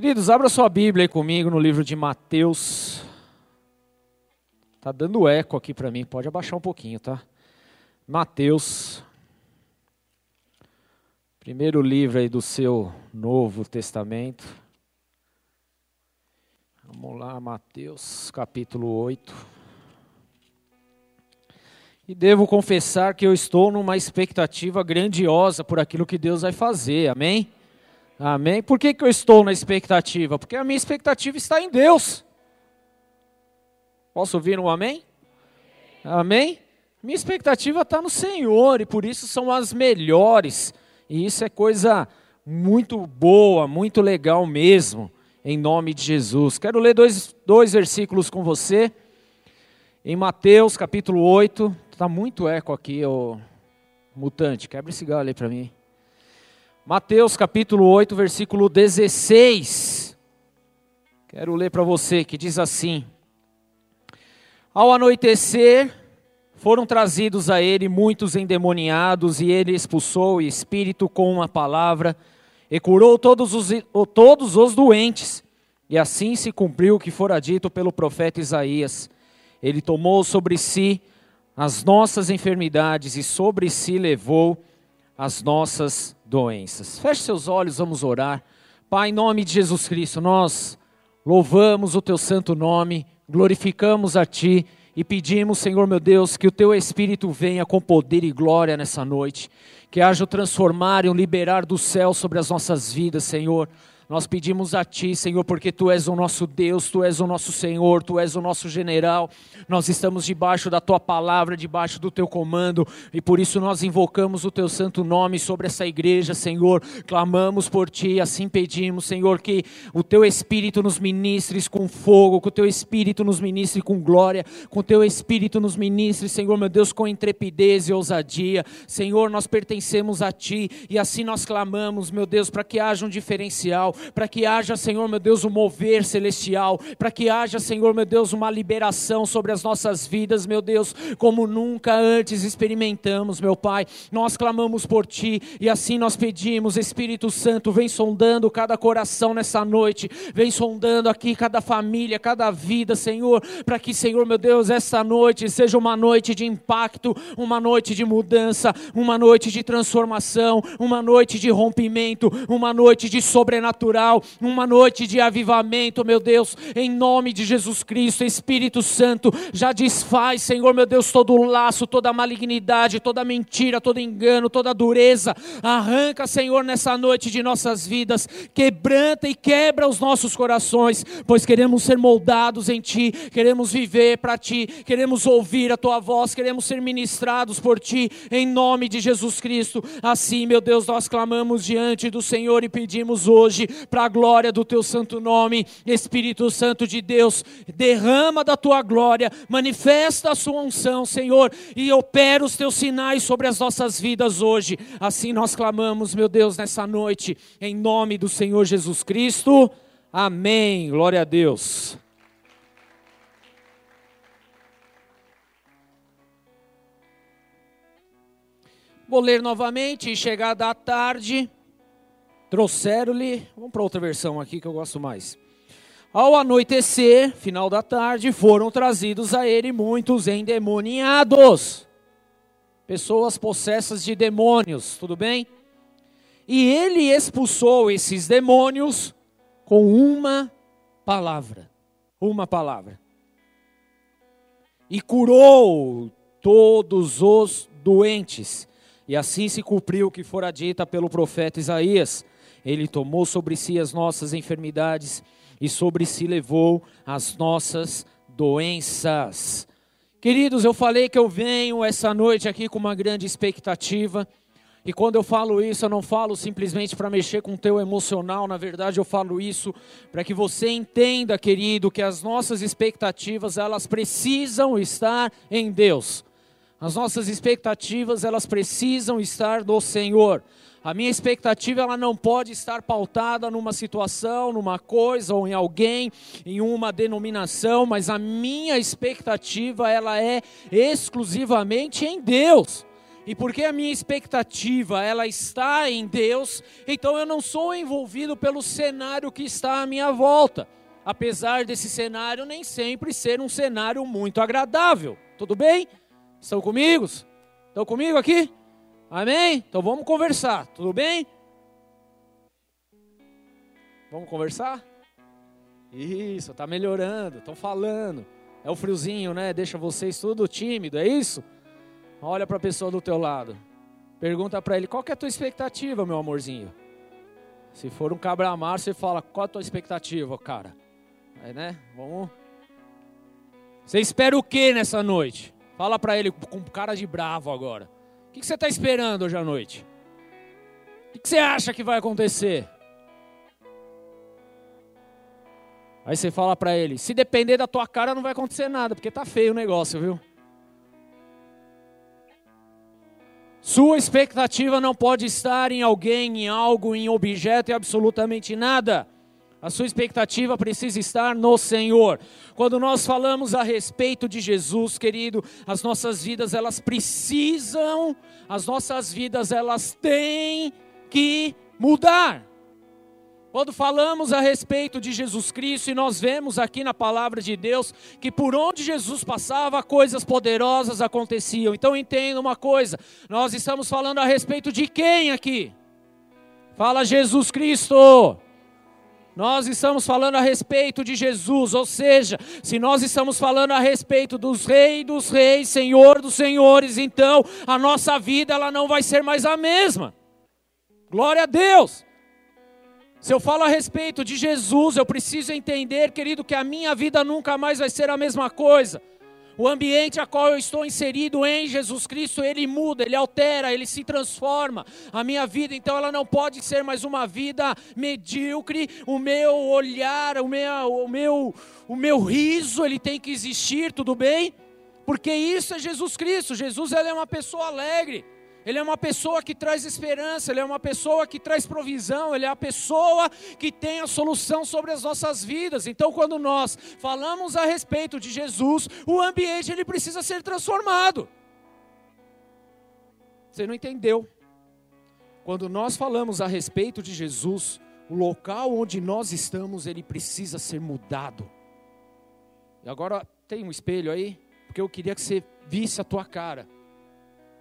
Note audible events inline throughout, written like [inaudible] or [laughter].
Queridos, abra sua Bíblia aí comigo no livro de Mateus. Tá dando eco aqui para mim, pode abaixar um pouquinho, tá? Mateus. Primeiro livro aí do seu Novo Testamento. Vamos lá, Mateus, capítulo 8. E devo confessar que eu estou numa expectativa grandiosa por aquilo que Deus vai fazer, amém? Amém? Por que, que eu estou na expectativa? Porque a minha expectativa está em Deus. Posso ouvir um amém? Amém? Minha expectativa está no Senhor e por isso são as melhores. E isso é coisa muito boa, muito legal mesmo, em nome de Jesus. Quero ler dois, dois versículos com você. Em Mateus capítulo 8, está muito eco aqui, ô mutante, quebra esse galho aí para mim. Mateus capítulo 8, versículo 16. Quero ler para você que diz assim: Ao anoitecer, foram trazidos a ele muitos endemoniados, e ele expulsou o espírito com uma palavra, e curou todos os, todos os doentes. E assim se cumpriu o que fora dito pelo profeta Isaías. Ele tomou sobre si as nossas enfermidades e sobre si levou as nossas doenças. Feche seus olhos, vamos orar. Pai, em nome de Jesus Cristo, nós louvamos o teu santo nome, glorificamos a ti e pedimos, Senhor meu Deus, que o teu Espírito venha com poder e glória nessa noite, que haja o transformar e o liberar do céu sobre as nossas vidas, Senhor. Nós pedimos a Ti, Senhor, porque Tu és o nosso Deus, Tu és o nosso Senhor, Tu és o nosso general. Nós estamos debaixo da Tua palavra, debaixo do Teu comando, e por isso nós invocamos o Teu santo nome sobre essa igreja, Senhor. Clamamos por Ti, assim pedimos, Senhor, que o Teu Espírito nos ministre com fogo, que o Teu Espírito nos ministre com glória, que o Teu Espírito nos ministre, Senhor, meu Deus, com intrepidez e ousadia. Senhor, nós pertencemos a Ti, e assim nós clamamos, meu Deus, para que haja um diferencial para que haja, Senhor meu Deus, um mover celestial, para que haja, Senhor meu Deus, uma liberação sobre as nossas vidas, meu Deus, como nunca antes experimentamos, meu Pai. Nós clamamos por Ti e assim nós pedimos, Espírito Santo, vem sondando cada coração nessa noite, vem sondando aqui cada família, cada vida, Senhor, para que, Senhor meu Deus, essa noite seja uma noite de impacto, uma noite de mudança, uma noite de transformação, uma noite de rompimento, uma noite de sobrenatural sobrenatural, uma noite de avivamento, meu Deus, em nome de Jesus Cristo, Espírito Santo, já desfaz, Senhor, meu Deus, todo o laço, toda a malignidade, toda a mentira, todo engano, toda a dureza, arranca, Senhor, nessa noite de nossas vidas, quebranta e quebra os nossos corações, pois queremos ser moldados em Ti, queremos viver para Ti, queremos ouvir a Tua voz, queremos ser ministrados por Ti, em nome de Jesus Cristo. Assim, meu Deus, nós clamamos diante do Senhor e pedimos hoje, para a glória do teu santo nome. Espírito Santo de Deus, derrama da tua glória, manifesta a sua unção, Senhor, e opera os teus sinais sobre as nossas vidas hoje. Assim nós clamamos, meu Deus, nessa noite, em nome do Senhor Jesus Cristo. Amém. Glória a Deus. Vou ler novamente, chegada à tarde. Trouxeram-lhe, vamos para outra versão aqui que eu gosto mais. Ao anoitecer, final da tarde, foram trazidos a ele muitos endemoniados, pessoas possessas de demônios, tudo bem? E ele expulsou esses demônios com uma palavra, uma palavra. E curou todos os doentes. E assim se cumpriu o que fora dita pelo profeta Isaías ele tomou sobre si as nossas enfermidades e sobre si levou as nossas doenças. Queridos, eu falei que eu venho essa noite aqui com uma grande expectativa. E quando eu falo isso, eu não falo simplesmente para mexer com o teu emocional, na verdade eu falo isso para que você entenda, querido, que as nossas expectativas, elas precisam estar em Deus. As nossas expectativas, elas precisam estar no Senhor. A minha expectativa ela não pode estar pautada numa situação, numa coisa ou em alguém, em uma denominação, mas a minha expectativa ela é exclusivamente em Deus. E porque a minha expectativa ela está em Deus, então eu não sou envolvido pelo cenário que está à minha volta. Apesar desse cenário nem sempre ser um cenário muito agradável. Tudo bem? Estão comigo? Estão comigo aqui? Amém? Então vamos conversar. Tudo bem? Vamos conversar? Isso, tá melhorando, estão falando. É o friozinho, né? Deixa vocês tudo tímido, é isso? Olha para a pessoa do teu lado. Pergunta para ele, qual que é a tua expectativa, meu amorzinho? Se for um cabra amar, você fala, qual a tua expectativa, cara? Aí, né? Vamos. Você espera o que nessa noite? Fala para ele com cara de bravo agora. O que, você está esperando hoje à noite? O que você acha que vai acontecer? Aí você fala para ele: se depender da tua cara, não vai acontecer nada, porque tá feio o negócio, viu? Sua expectativa não pode estar em alguém, em algo, em objeto e absolutamente nada. A sua expectativa precisa estar no Senhor. Quando nós falamos a respeito de Jesus, querido, as nossas vidas elas precisam, as nossas vidas elas têm que mudar. Quando falamos a respeito de Jesus Cristo e nós vemos aqui na palavra de Deus que por onde Jesus passava, coisas poderosas aconteciam. Então entenda uma coisa: nós estamos falando a respeito de quem aqui? Fala Jesus Cristo. Nós estamos falando a respeito de Jesus, ou seja, se nós estamos falando a respeito dos reis dos reis, Senhor dos senhores, então a nossa vida ela não vai ser mais a mesma. Glória a Deus. Se eu falo a respeito de Jesus, eu preciso entender, querido, que a minha vida nunca mais vai ser a mesma coisa. O ambiente a qual eu estou inserido em Jesus Cristo, ele muda, ele altera, ele se transforma. A minha vida, então, ela não pode ser mais uma vida medíocre. O meu olhar, o meu, o meu, o meu riso, ele tem que existir, tudo bem? Porque isso é Jesus Cristo. Jesus, ele é uma pessoa alegre. Ele é uma pessoa que traz esperança, ele é uma pessoa que traz provisão, ele é a pessoa que tem a solução sobre as nossas vidas. Então, quando nós falamos a respeito de Jesus, o ambiente ele precisa ser transformado. Você não entendeu? Quando nós falamos a respeito de Jesus, o local onde nós estamos, ele precisa ser mudado. E agora tem um espelho aí, porque eu queria que você visse a tua cara.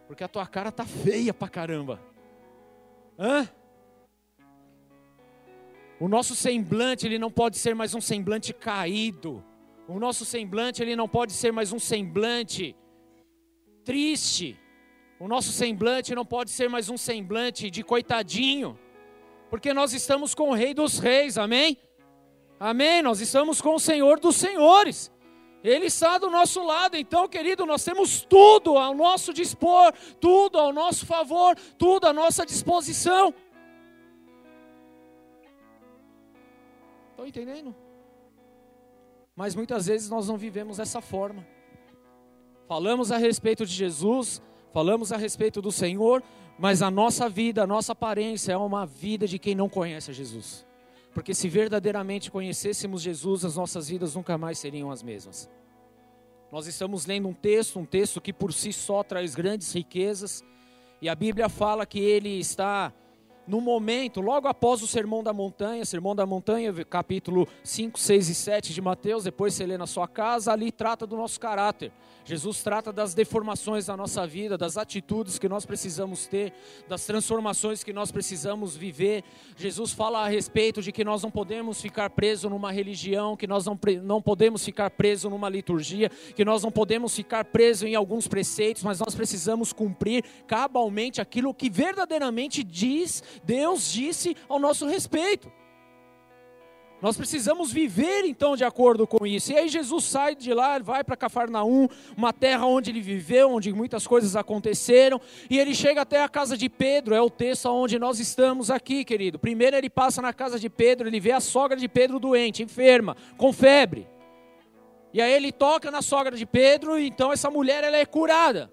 Porque a tua cara tá feia pra caramba. Hã? O nosso semblante, ele não pode ser mais um semblante caído. O nosso semblante, ele não pode ser mais um semblante triste. O nosso semblante não pode ser mais um semblante de coitadinho. Porque nós estamos com o Rei dos Reis, amém? Amém? Nós estamos com o Senhor dos Senhores. Ele está do nosso lado, então, querido, nós temos tudo ao nosso dispor, tudo ao nosso favor, tudo à nossa disposição. Estão entendendo? Mas muitas vezes nós não vivemos dessa forma. Falamos a respeito de Jesus, falamos a respeito do Senhor, mas a nossa vida, a nossa aparência é uma vida de quem não conhece a Jesus. Porque se verdadeiramente conhecêssemos Jesus, as nossas vidas nunca mais seriam as mesmas. Nós estamos lendo um texto, um texto que por si só traz grandes riquezas, e a Bíblia fala que ele está no momento, logo após o Sermão da Montanha, Sermão da Montanha, capítulo 5, 6 e 7 de Mateus, depois você lê na sua casa, ali trata do nosso caráter. Jesus trata das deformações da nossa vida, das atitudes que nós precisamos ter, das transformações que nós precisamos viver. Jesus fala a respeito de que nós não podemos ficar presos numa religião, que nós não, não podemos ficar presos numa liturgia, que nós não podemos ficar presos em alguns preceitos, mas nós precisamos cumprir cabalmente aquilo que verdadeiramente diz, Deus disse ao nosso respeito. Nós precisamos viver então de acordo com isso. E aí Jesus sai de lá, vai para Cafarnaum, uma terra onde ele viveu, onde muitas coisas aconteceram, e ele chega até a casa de Pedro, é o texto onde nós estamos aqui, querido. Primeiro ele passa na casa de Pedro, ele vê a sogra de Pedro doente, enferma, com febre. E aí ele toca na sogra de Pedro, e então essa mulher ela é curada.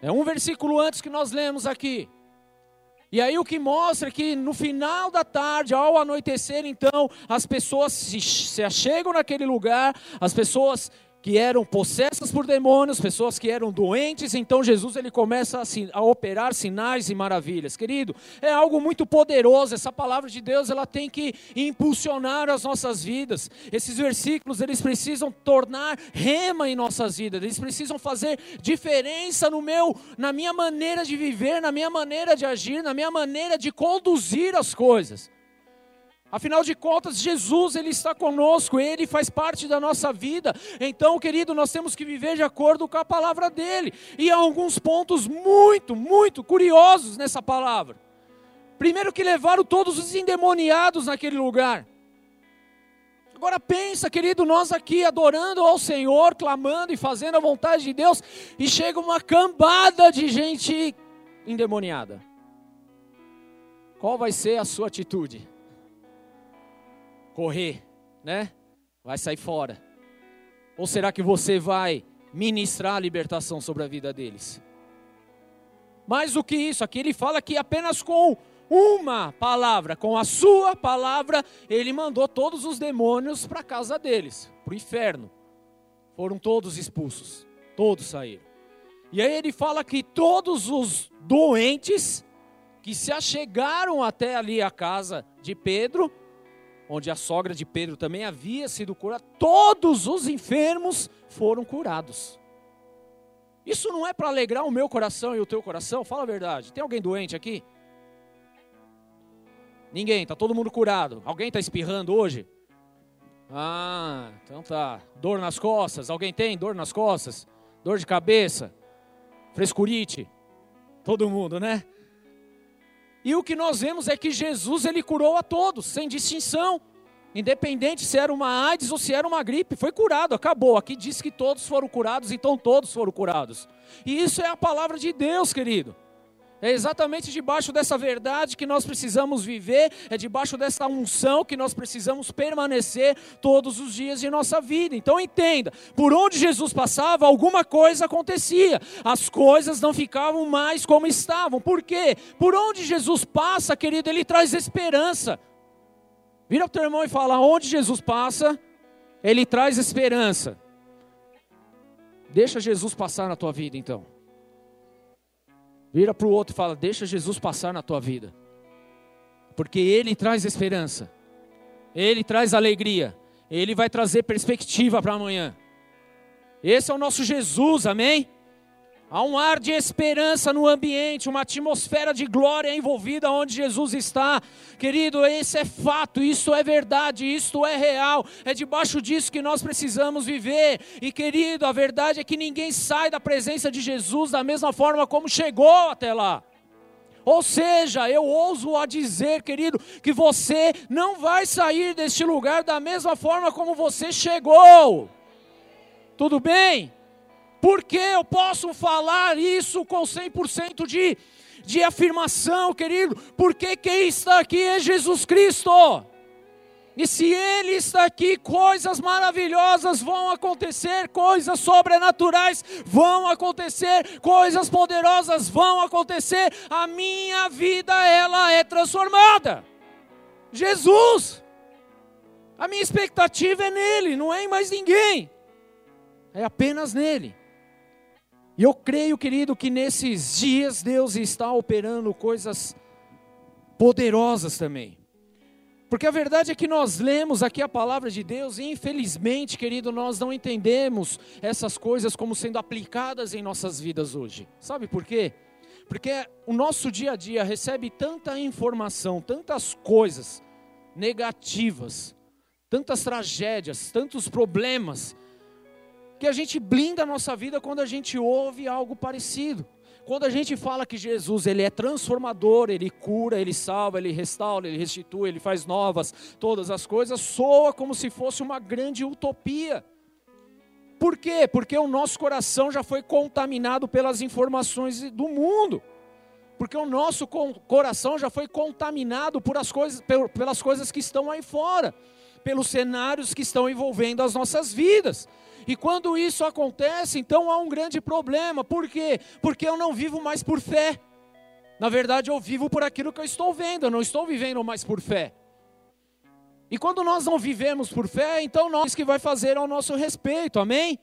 É um versículo antes que nós lemos aqui. E aí o que mostra que no final da tarde, ao anoitecer, então, as pessoas se, se achegam naquele lugar, as pessoas que eram possessas por demônios, pessoas que eram doentes, então Jesus ele começa a, a, operar sinais e maravilhas. Querido, é algo muito poderoso, essa palavra de Deus, ela tem que impulsionar as nossas vidas. Esses versículos, eles precisam tornar rema em nossas vidas, eles precisam fazer diferença no meu, na minha maneira de viver, na minha maneira de agir, na minha maneira de conduzir as coisas. Afinal de contas, Jesus ele está conosco, ele faz parte da nossa vida. Então, querido, nós temos que viver de acordo com a palavra dele. E há alguns pontos muito, muito curiosos nessa palavra. Primeiro que levaram todos os endemoniados naquele lugar. Agora pensa, querido, nós aqui adorando ao Senhor, clamando e fazendo a vontade de Deus, e chega uma cambada de gente endemoniada. Qual vai ser a sua atitude? Correr, né? Vai sair fora. Ou será que você vai ministrar a libertação sobre a vida deles? Mais do que isso, aqui ele fala que apenas com uma palavra, com a sua palavra, ele mandou todos os demônios para a casa deles, para o inferno. Foram todos expulsos, todos saíram. E aí ele fala que todos os doentes que se achegaram até ali a casa de Pedro, onde a sogra de Pedro também havia sido curada, todos os enfermos foram curados. Isso não é para alegrar o meu coração e o teu coração? Fala a verdade. Tem alguém doente aqui? Ninguém, está todo mundo curado. Alguém está espirrando hoje? Ah, então tá. Dor nas costas. Alguém tem dor nas costas? Dor de cabeça? Frescurite? Todo mundo, né? E o que nós vemos é que Jesus ele curou a todos, sem distinção. Independente se era uma AIDS ou se era uma gripe, foi curado, acabou. Aqui diz que todos foram curados, então todos foram curados. E isso é a palavra de Deus, querido. É exatamente debaixo dessa verdade que nós precisamos viver, é debaixo dessa unção que nós precisamos permanecer todos os dias de nossa vida. Então entenda, por onde Jesus passava, alguma coisa acontecia. As coisas não ficavam mais como estavam. Por quê? Por onde Jesus passa, querido, ele traz esperança. Vira para o teu irmão e fala: onde Jesus passa, ele traz esperança. Deixa Jesus passar na tua vida então. Vira para o outro e fala: Deixa Jesus passar na tua vida, porque Ele traz esperança, Ele traz alegria, Ele vai trazer perspectiva para amanhã. Esse é o nosso Jesus, amém? Há um ar de esperança no ambiente, uma atmosfera de glória envolvida onde Jesus está. Querido, esse é fato, isso é verdade, isto é real. É debaixo disso que nós precisamos viver. E querido, a verdade é que ninguém sai da presença de Jesus da mesma forma como chegou até lá. Ou seja, eu ouso a dizer, querido, que você não vai sair deste lugar da mesma forma como você chegou. Tudo bem? Porque eu posso falar isso com 100% de, de afirmação, querido? Porque quem está aqui é Jesus Cristo. E se Ele está aqui, coisas maravilhosas vão acontecer, coisas sobrenaturais vão acontecer, coisas poderosas vão acontecer. A minha vida, ela é transformada. Jesus. A minha expectativa é nele, não é em mais ninguém. É apenas nele. E eu creio, querido, que nesses dias Deus está operando coisas poderosas também. Porque a verdade é que nós lemos aqui a palavra de Deus e infelizmente, querido, nós não entendemos essas coisas como sendo aplicadas em nossas vidas hoje. Sabe por quê? Porque o nosso dia a dia recebe tanta informação, tantas coisas negativas, tantas tragédias, tantos problemas, que a gente blinda a nossa vida quando a gente ouve algo parecido. Quando a gente fala que Jesus ele é transformador, ele cura, ele salva, ele restaura, ele restitui, ele faz novas todas as coisas, soa como se fosse uma grande utopia. Por quê? Porque o nosso coração já foi contaminado pelas informações do mundo. Porque o nosso coração já foi contaminado por as coisas, pelas coisas que estão aí fora, pelos cenários que estão envolvendo as nossas vidas. E quando isso acontece, então há um grande problema. Por quê? Porque eu não vivo mais por fé. Na verdade, eu vivo por aquilo que eu estou vendo, eu não estou vivendo mais por fé. E quando nós não vivemos por fé, então nós que vai fazer ao nosso respeito, amém?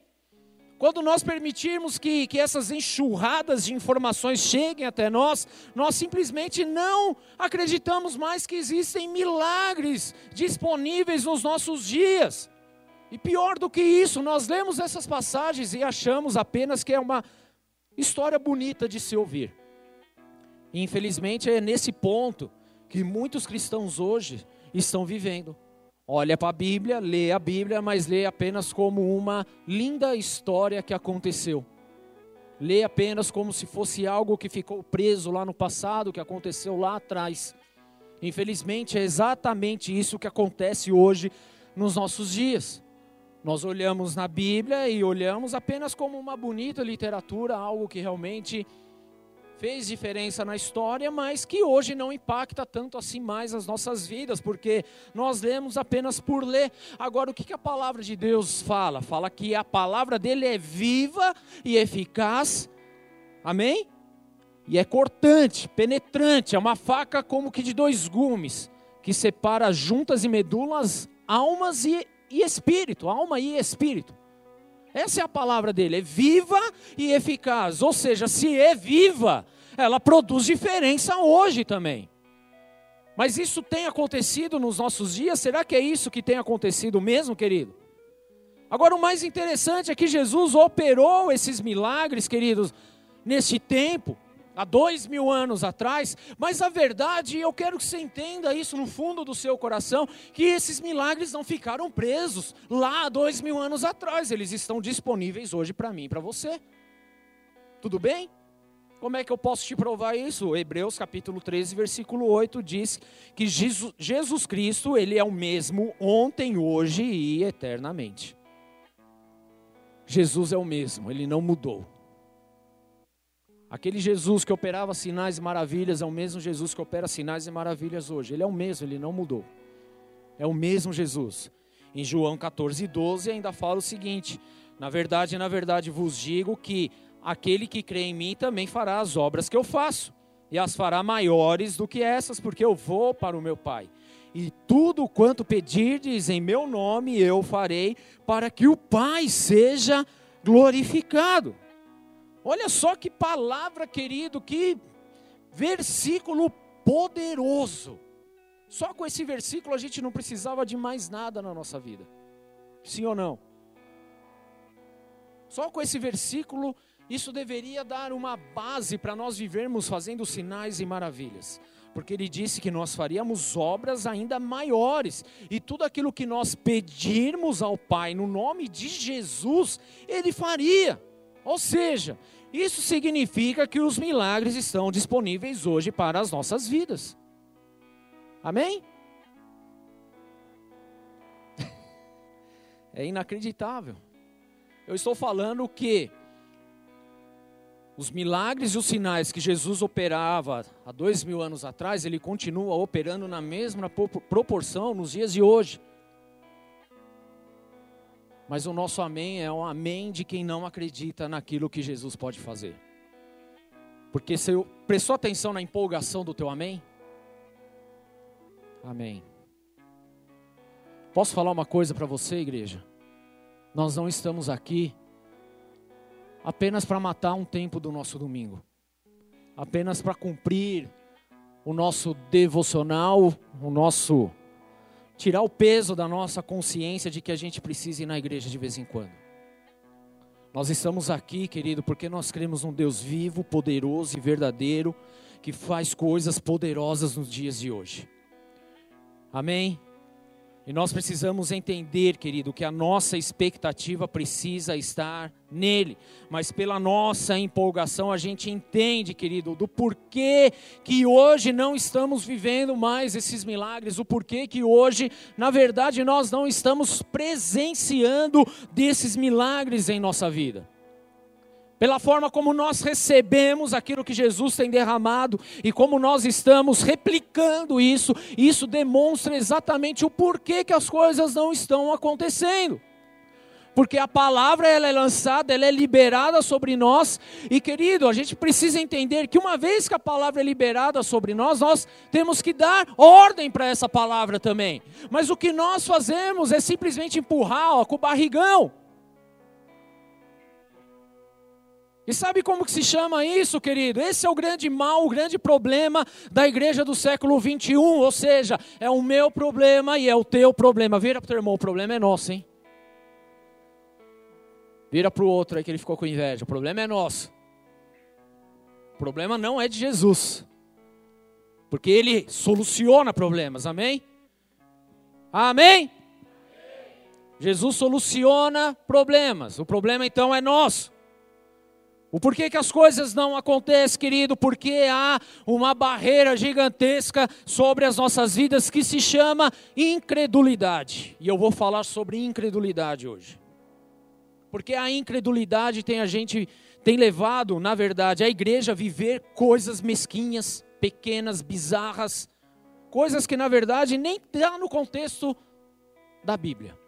Quando nós permitirmos que, que essas enxurradas de informações cheguem até nós, nós simplesmente não acreditamos mais que existem milagres disponíveis nos nossos dias. E pior do que isso, nós lemos essas passagens e achamos apenas que é uma história bonita de se ouvir. E infelizmente é nesse ponto que muitos cristãos hoje estão vivendo. Olha para a Bíblia, lê a Bíblia, mas lê apenas como uma linda história que aconteceu. Lê apenas como se fosse algo que ficou preso lá no passado, que aconteceu lá atrás. Infelizmente, é exatamente isso que acontece hoje nos nossos dias. Nós olhamos na Bíblia e olhamos apenas como uma bonita literatura, algo que realmente fez diferença na história, mas que hoje não impacta tanto assim mais as nossas vidas, porque nós lemos apenas por ler. Agora, o que, que a palavra de Deus fala? Fala que a palavra dele é viva e eficaz, amém? E é cortante, penetrante, é uma faca como que de dois gumes, que separa juntas e medulas, almas e, e espírito, alma e espírito. Essa é a palavra dele, é viva e eficaz. Ou seja, se é viva, ela produz diferença hoje também. Mas isso tem acontecido nos nossos dias? Será que é isso que tem acontecido mesmo, querido? Agora, o mais interessante é que Jesus operou esses milagres, queridos, nesse tempo, há dois mil anos atrás, mas a verdade, eu quero que você entenda isso no fundo do seu coração, que esses milagres não ficaram presos lá há dois mil anos atrás, eles estão disponíveis hoje para mim e para você. Tudo bem? Como é que eu posso te provar isso? Hebreus capítulo 13, versículo 8 diz que Jesus, Jesus Cristo, ele é o mesmo ontem, hoje e eternamente. Jesus é o mesmo, ele não mudou. Aquele Jesus que operava sinais e maravilhas é o mesmo Jesus que opera sinais e maravilhas hoje. Ele é o mesmo, ele não mudou. É o mesmo Jesus. Em João 14, 12 ainda fala o seguinte: Na verdade, na verdade vos digo que aquele que crê em mim também fará as obras que eu faço, e as fará maiores do que essas, porque eu vou para o meu Pai. E tudo quanto pedirdes em meu nome eu farei, para que o Pai seja glorificado. Olha só que palavra, querido, que versículo poderoso. Só com esse versículo a gente não precisava de mais nada na nossa vida. Sim ou não? Só com esse versículo isso deveria dar uma base para nós vivermos fazendo sinais e maravilhas. Porque ele disse que nós faríamos obras ainda maiores, e tudo aquilo que nós pedirmos ao Pai no nome de Jesus, ele faria. Ou seja, isso significa que os milagres estão disponíveis hoje para as nossas vidas. Amém? [laughs] É inacreditável. Eu estou falando que os milagres e os sinais que Jesus operava há dois mil anos atrás, ele continua operando na mesma proporção nos dias de hoje. Mas o nosso amém é um amém de quem não acredita naquilo que Jesus pode fazer. Porque você prestou atenção na empolgação do teu amém? Amém. Posso falar uma coisa para você, igreja? Nós não estamos aqui apenas para matar um tempo do nosso domingo, apenas para cumprir o nosso devocional, o nosso tirar o peso da nossa consciência de que a gente precisa ir na igreja de vez em quando. Nós estamos aqui, querido, porque nós cremos num Deus vivo, poderoso e verdadeiro, que faz coisas poderosas nos dias de hoje. Amém? E nós precisamos entender, querido, que a nossa expectativa precisa estar nele. Mas pela nossa empolgação, a gente entende, querido, do porquê que hoje não estamos vivendo mais esses milagres, o porquê que hoje, na verdade, nós não estamos presenciando desses milagres em nossa vida pela forma como nós recebemos aquilo que Jesus tem derramado e como nós estamos replicando isso, isso demonstra exatamente o porquê que as coisas não estão acontecendo. Porque a palavra ela é lançada, ela é liberada sobre nós, e querido, a gente precisa entender que uma vez que a palavra é liberada sobre nós, nós temos que dar ordem para essa palavra também. Mas o que nós fazemos é simplesmente empurrar ó, com o barrigão. E sabe como que se chama isso, querido? Esse é o grande mal, o grande problema da igreja do século 21, ou seja, é o meu problema e é o teu problema. Vira para o teu irmão, o problema é nosso, hein? Vira para o outro aí que ele ficou com inveja, o problema é nosso. O problema não é de Jesus, porque ele soluciona problemas, amém? Amém? Jesus soluciona problemas, o problema então é nosso. O porquê que as coisas não acontecem, querido? Porque há uma barreira gigantesca sobre as nossas vidas que se chama incredulidade. E eu vou falar sobre incredulidade hoje. Porque a incredulidade tem a gente tem levado, na verdade, a igreja a viver coisas mesquinhas, pequenas, bizarras, coisas que na verdade nem está no contexto da Bíblia.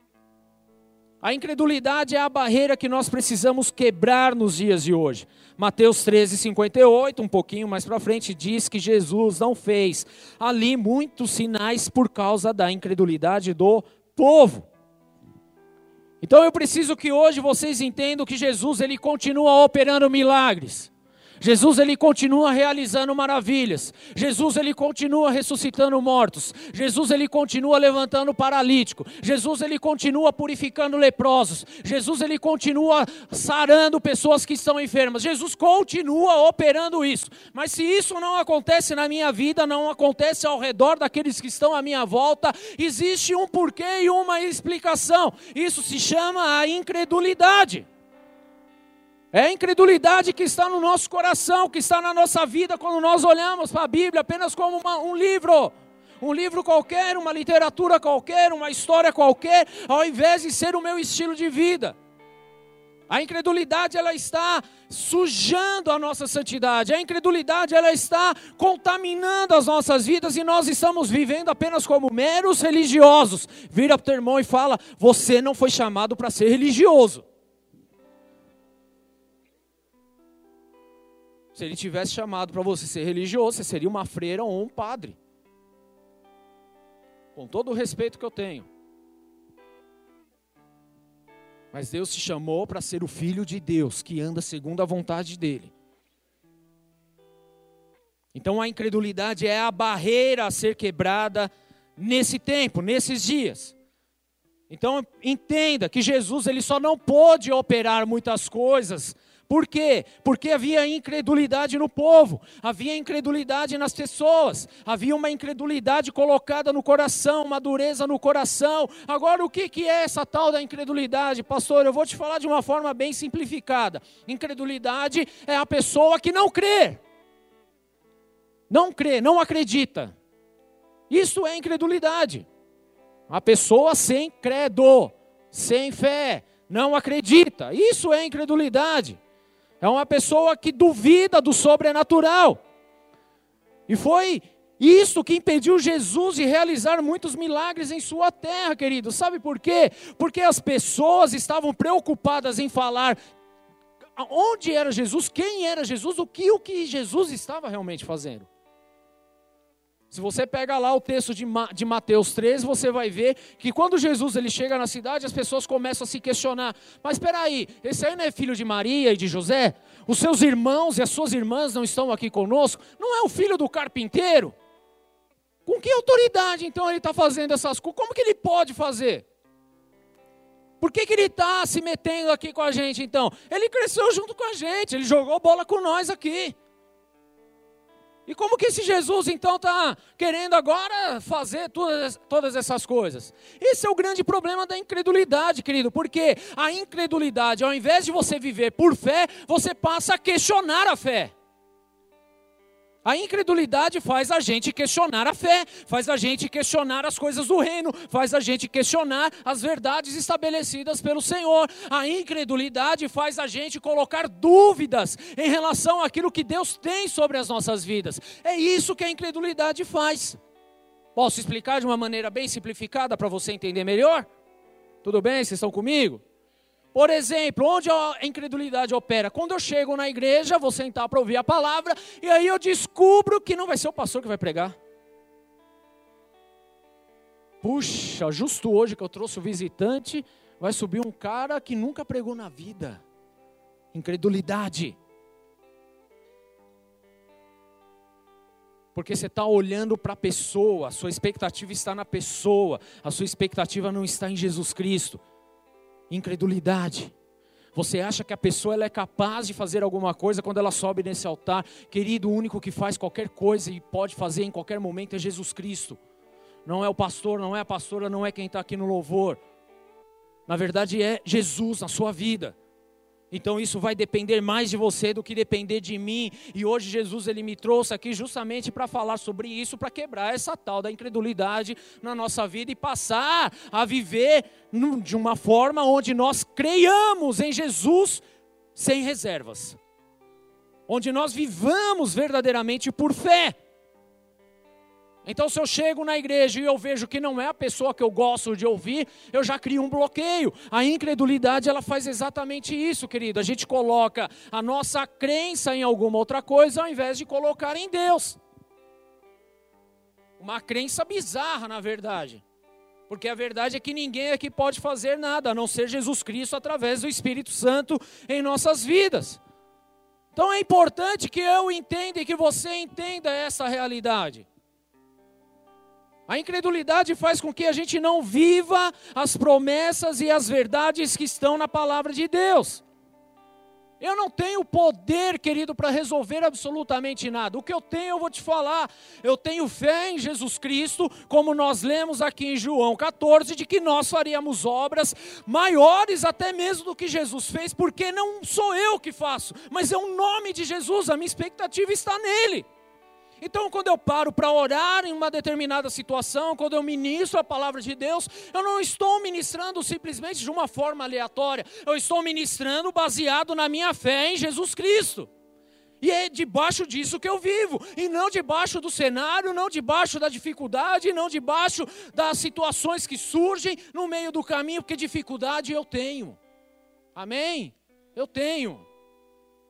A incredulidade é a barreira que nós precisamos quebrar nos dias de hoje. Mateus 13, 58, um pouquinho mais para frente, diz que Jesus não fez ali muitos sinais por causa da incredulidade do povo. Então eu preciso que hoje vocês entendam que Jesus ele continua operando milagres. Jesus ele continua realizando maravilhas. Jesus ele continua ressuscitando mortos. Jesus ele continua levantando paralítico. Jesus ele continua purificando leprosos. Jesus ele continua sarando pessoas que estão enfermas. Jesus continua operando isso. Mas se isso não acontece na minha vida, não acontece ao redor daqueles que estão à minha volta, existe um porquê e uma explicação. Isso se chama a incredulidade. É a incredulidade que está no nosso coração, que está na nossa vida quando nós olhamos para a Bíblia apenas como uma, um livro. Um livro qualquer, uma literatura qualquer, uma história qualquer, ao invés de ser o meu estilo de vida. A incredulidade ela está sujando a nossa santidade. A incredulidade ela está contaminando as nossas vidas e nós estamos vivendo apenas como meros religiosos. Vira para o teu irmão e fala: "Você não foi chamado para ser religioso". Se ele tivesse chamado para você ser religioso, você seria uma freira ou um padre. Com todo o respeito que eu tenho. Mas Deus te chamou para ser o filho de Deus, que anda segundo a vontade dele. Então a incredulidade é a barreira a ser quebrada nesse tempo, nesses dias. Então entenda que Jesus ele só não pôde operar muitas coisas por quê? Porque havia incredulidade no povo, havia incredulidade nas pessoas, havia uma incredulidade colocada no coração, uma dureza no coração. Agora, o que, é essa tal da incredulidade, pastor? Eu vou te falar de uma forma bem simplificada: incredulidade é a pessoa que não crê, não crê, não acredita. Isso é incredulidade. A pessoa sem credo, sem fé, não acredita. Isso é incredulidade. É uma pessoa que duvida do sobrenatural. E foi isso que impediu Jesus de realizar muitos milagres em sua terra, querido. Sabe por quê? Porque as pessoas estavam preocupadas em falar onde era Jesus, quem era Jesus, o que o que Jesus estava realmente fazendo. Se você pega lá o texto de, de Mateus 13, você vai ver que quando Jesus ele chega na cidade, as pessoas começam a se questionar: mas espera aí, esse aí não é filho de Maria e de José? Os seus irmãos e as suas irmãs não estão aqui conosco? Não é o filho do carpinteiro? Com que autoridade então ele está fazendo essas coisas? Como que ele pode fazer? Por que, que ele está se metendo aqui com a gente então? Ele cresceu junto com a gente, ele jogou bola com nós aqui. E como que esse Jesus então está querendo agora fazer todas, todas essas coisas? Esse é o grande problema da incredulidade, querido, porque a incredulidade, ao invés de você viver por fé, você passa a questionar a fé. A incredulidade faz a gente questionar a fé, faz a gente questionar as coisas do reino, faz a gente questionar as verdades estabelecidas pelo Senhor. A incredulidade faz a gente colocar dúvidas em relação àquilo que Deus tem sobre as nossas vidas. É isso que a incredulidade faz. Posso explicar de uma maneira bem simplificada para você entender melhor? Tudo bem? Vocês estão comigo? Por exemplo, onde a incredulidade opera? Quando eu chego na igreja, vou sentar para ouvir a palavra, e aí eu descubro que não vai ser o pastor que vai pregar. Puxa, justo hoje que eu trouxe o visitante, vai subir um cara que nunca pregou na vida. Incredulidade. Porque você está olhando para a pessoa, a sua expectativa está na pessoa, a sua expectativa não está em Jesus Cristo. Incredulidade. Você acha que a pessoa ela é capaz de fazer alguma coisa quando ela sobe nesse altar? Querido, o único que faz qualquer coisa e pode fazer em qualquer momento é Jesus Cristo. Não é o pastor, não é a pastora, não é quem está aqui no louvor. Na verdade, é Jesus na sua vida. Então isso vai depender mais de você do que depender de mim. E hoje Jesus ele me trouxe aqui justamente para falar sobre isso, para quebrar essa tal da incredulidade na nossa vida e passar a viver de uma forma onde nós creiamos em Jesus sem reservas. Onde nós vivamos verdadeiramente por fé. Então, se eu chego na igreja e eu vejo que não é a pessoa que eu gosto de ouvir, eu já crio um bloqueio. A incredulidade, ela faz exatamente isso, querido. A gente coloca a nossa crença em alguma outra coisa ao invés de colocar em Deus. Uma crença bizarra, na verdade. Porque a verdade é que ninguém aqui pode fazer nada, a não ser Jesus Cristo através do Espírito Santo em nossas vidas. Então é importante que eu entenda e que você entenda essa realidade. A incredulidade faz com que a gente não viva as promessas e as verdades que estão na palavra de Deus. Eu não tenho poder, querido, para resolver absolutamente nada. O que eu tenho, eu vou te falar. Eu tenho fé em Jesus Cristo, como nós lemos aqui em João 14, de que nós faríamos obras maiores até mesmo do que Jesus fez, porque não sou eu que faço, mas é o nome de Jesus, a minha expectativa está nele. Então, quando eu paro para orar em uma determinada situação, quando eu ministro a palavra de Deus, eu não estou ministrando simplesmente de uma forma aleatória, eu estou ministrando baseado na minha fé em Jesus Cristo. E é debaixo disso que eu vivo, e não debaixo do cenário, não debaixo da dificuldade, não debaixo das situações que surgem no meio do caminho, porque dificuldade eu tenho. Amém? Eu tenho.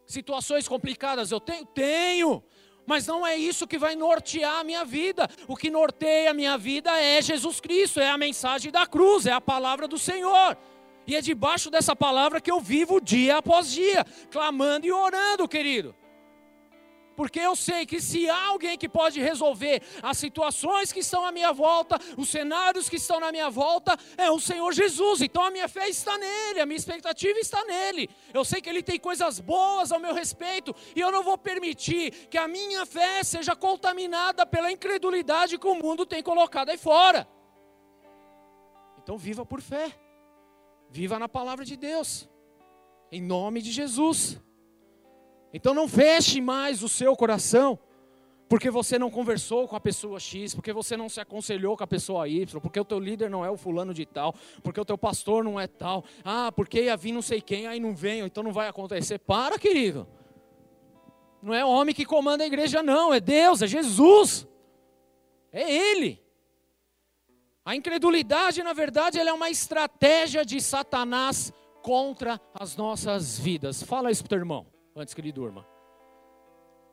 Situações complicadas eu tenho? Tenho mas não é isso que vai nortear a minha vida. O que norteia a minha vida é Jesus Cristo, é a mensagem da cruz, é a palavra do Senhor. E é debaixo dessa palavra que eu vivo dia após dia, clamando e orando, querido. Porque eu sei que se há alguém que pode resolver as situações que estão à minha volta, os cenários que estão na minha volta, é o Senhor Jesus. Então a minha fé está nele, a minha expectativa está nele. Eu sei que ele tem coisas boas ao meu respeito e eu não vou permitir que a minha fé seja contaminada pela incredulidade que o mundo tem colocado aí fora. Então viva por fé. Viva na palavra de Deus. Em nome de Jesus. Então não feche mais o seu coração, porque você não conversou com a pessoa X, porque você não se aconselhou com a pessoa Y, porque o teu líder não é o fulano de tal, porque o teu pastor não é tal, ah, porque ia vir não sei quem, aí não vem, então não vai acontecer. Para, querido. Não é homem que comanda a igreja, não, é Deus, é Jesus. É Ele. A incredulidade, na verdade, é uma estratégia de Satanás contra as nossas vidas. Fala isso para o teu irmão antes que ele durma.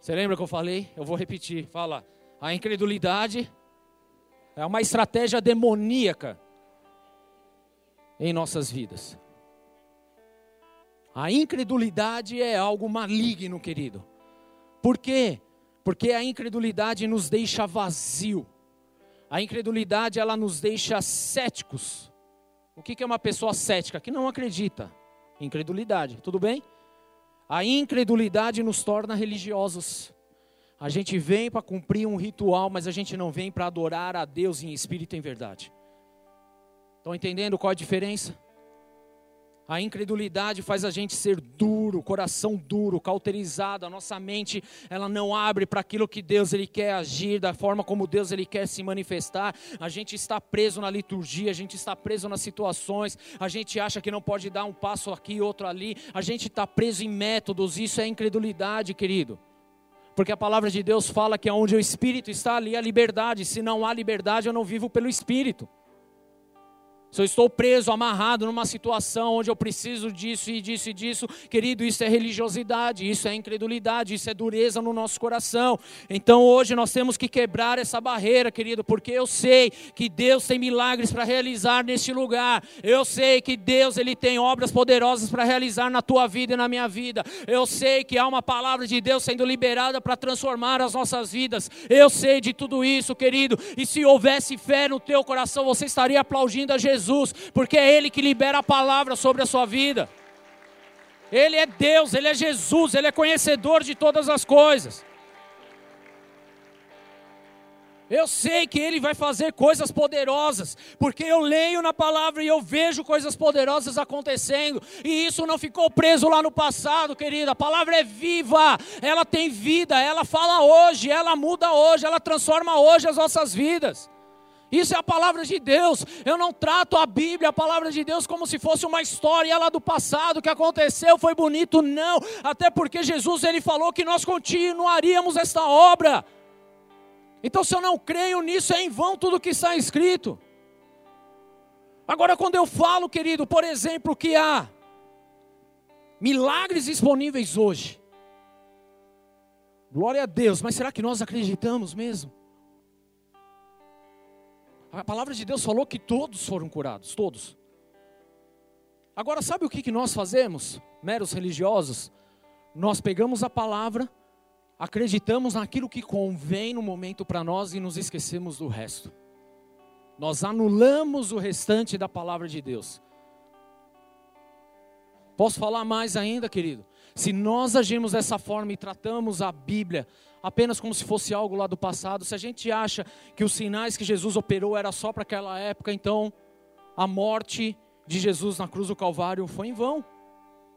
Você lembra que eu falei? Eu vou repetir. Fala. A incredulidade é uma estratégia demoníaca em nossas vidas. A incredulidade é algo maligno, querido. Por quê? Porque a incredulidade nos deixa vazio. A incredulidade ela nos deixa céticos. O que é uma pessoa cética? Que não acredita. Incredulidade, tudo bem? A incredulidade nos torna religiosos. A gente vem para cumprir um ritual, mas a gente não vem para adorar a Deus em espírito e em verdade. Estão entendendo qual a diferença? A incredulidade faz a gente ser duro, coração duro, cauterizado. A nossa mente, ela não abre para aquilo que Deus ele quer agir, da forma como Deus ele quer se manifestar. A gente está preso na liturgia, a gente está preso nas situações. A gente acha que não pode dar um passo aqui, outro ali. A gente está preso em métodos. Isso é incredulidade, querido. Porque a palavra de Deus fala que onde o Espírito está, ali a liberdade. Se não há liberdade, eu não vivo pelo Espírito. Se eu estou preso, amarrado numa situação onde eu preciso disso e disso e disso, querido, isso é religiosidade, isso é incredulidade, isso é dureza no nosso coração. Então hoje nós temos que quebrar essa barreira, querido, porque eu sei que Deus tem milagres para realizar neste lugar. Eu sei que Deus ele tem obras poderosas para realizar na tua vida e na minha vida. Eu sei que há uma palavra de Deus sendo liberada para transformar as nossas vidas. Eu sei de tudo isso, querido. E se houvesse fé no teu coração, você estaria aplaudindo a Jesus Jesus, porque é Ele que libera a palavra sobre a sua vida. Ele é Deus, Ele é Jesus, Ele é conhecedor de todas as coisas. Eu sei que Ele vai fazer coisas poderosas, porque eu leio na palavra e eu vejo coisas poderosas acontecendo, e isso não ficou preso lá no passado, querida. A palavra é viva, ela tem vida, ela fala hoje, ela muda hoje, ela transforma hoje as nossas vidas. Isso é a palavra de Deus. Eu não trato a Bíblia, a palavra de Deus, como se fosse uma história lá do passado que aconteceu, foi bonito, não. Até porque Jesus ele falou que nós continuaríamos esta obra. Então, se eu não creio nisso, é em vão tudo que está escrito. Agora, quando eu falo, querido, por exemplo, que há milagres disponíveis hoje, glória a Deus, mas será que nós acreditamos mesmo? A palavra de Deus falou que todos foram curados, todos. Agora, sabe o que, nós fazemos, meros religiosos? Nós pegamos a palavra, acreditamos naquilo que convém no momento para nós e nos esquecemos do resto. Nós anulamos o restante da palavra de Deus. Posso falar mais ainda, querido? Se nós agimos dessa forma e tratamos a Bíblia apenas como se fosse algo lá do passado, se a gente acha que os sinais que Jesus operou era só para aquela época, então a morte de Jesus na cruz do Calvário foi em vão.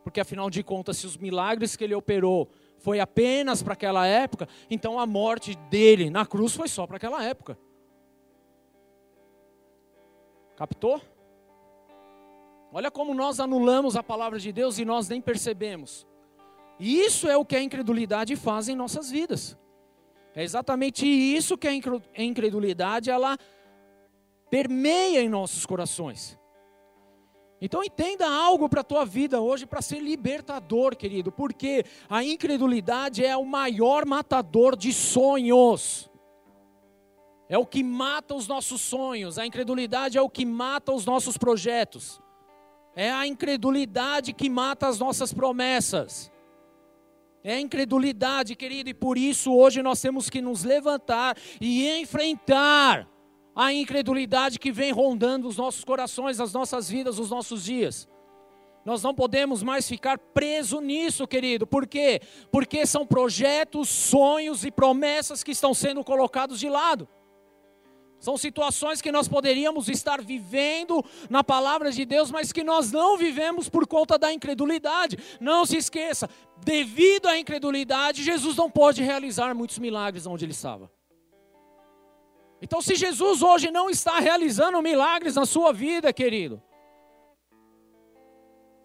Porque afinal de contas, se os milagres que ele operou foi apenas para aquela época, então a morte dele na cruz foi só para aquela época. Captou? Olha como nós anulamos a palavra de Deus e nós nem percebemos. E isso é o que a incredulidade faz em nossas vidas. É exatamente isso que a incredulidade ela permeia em nossos corações. Então entenda algo para a tua vida hoje para ser libertador, querido, porque a incredulidade é o maior matador de sonhos. É o que mata os nossos sonhos, a incredulidade é o que mata os nossos projetos. É a incredulidade que mata as nossas promessas. É incredulidade, querido, e por isso hoje nós temos que nos levantar e enfrentar a incredulidade que vem rondando os nossos corações, as nossas vidas, os nossos dias. Nós não podemos mais ficar preso nisso, querido. Por quê? Porque são projetos, sonhos e promessas que estão sendo colocados de lado. São situações que nós poderíamos estar vivendo na palavra de Deus, mas que nós não vivemos por conta da incredulidade. Não se esqueça, devido à incredulidade, Jesus não pode realizar muitos milagres onde ele estava. Então, se Jesus hoje não está realizando milagres na sua vida, querido,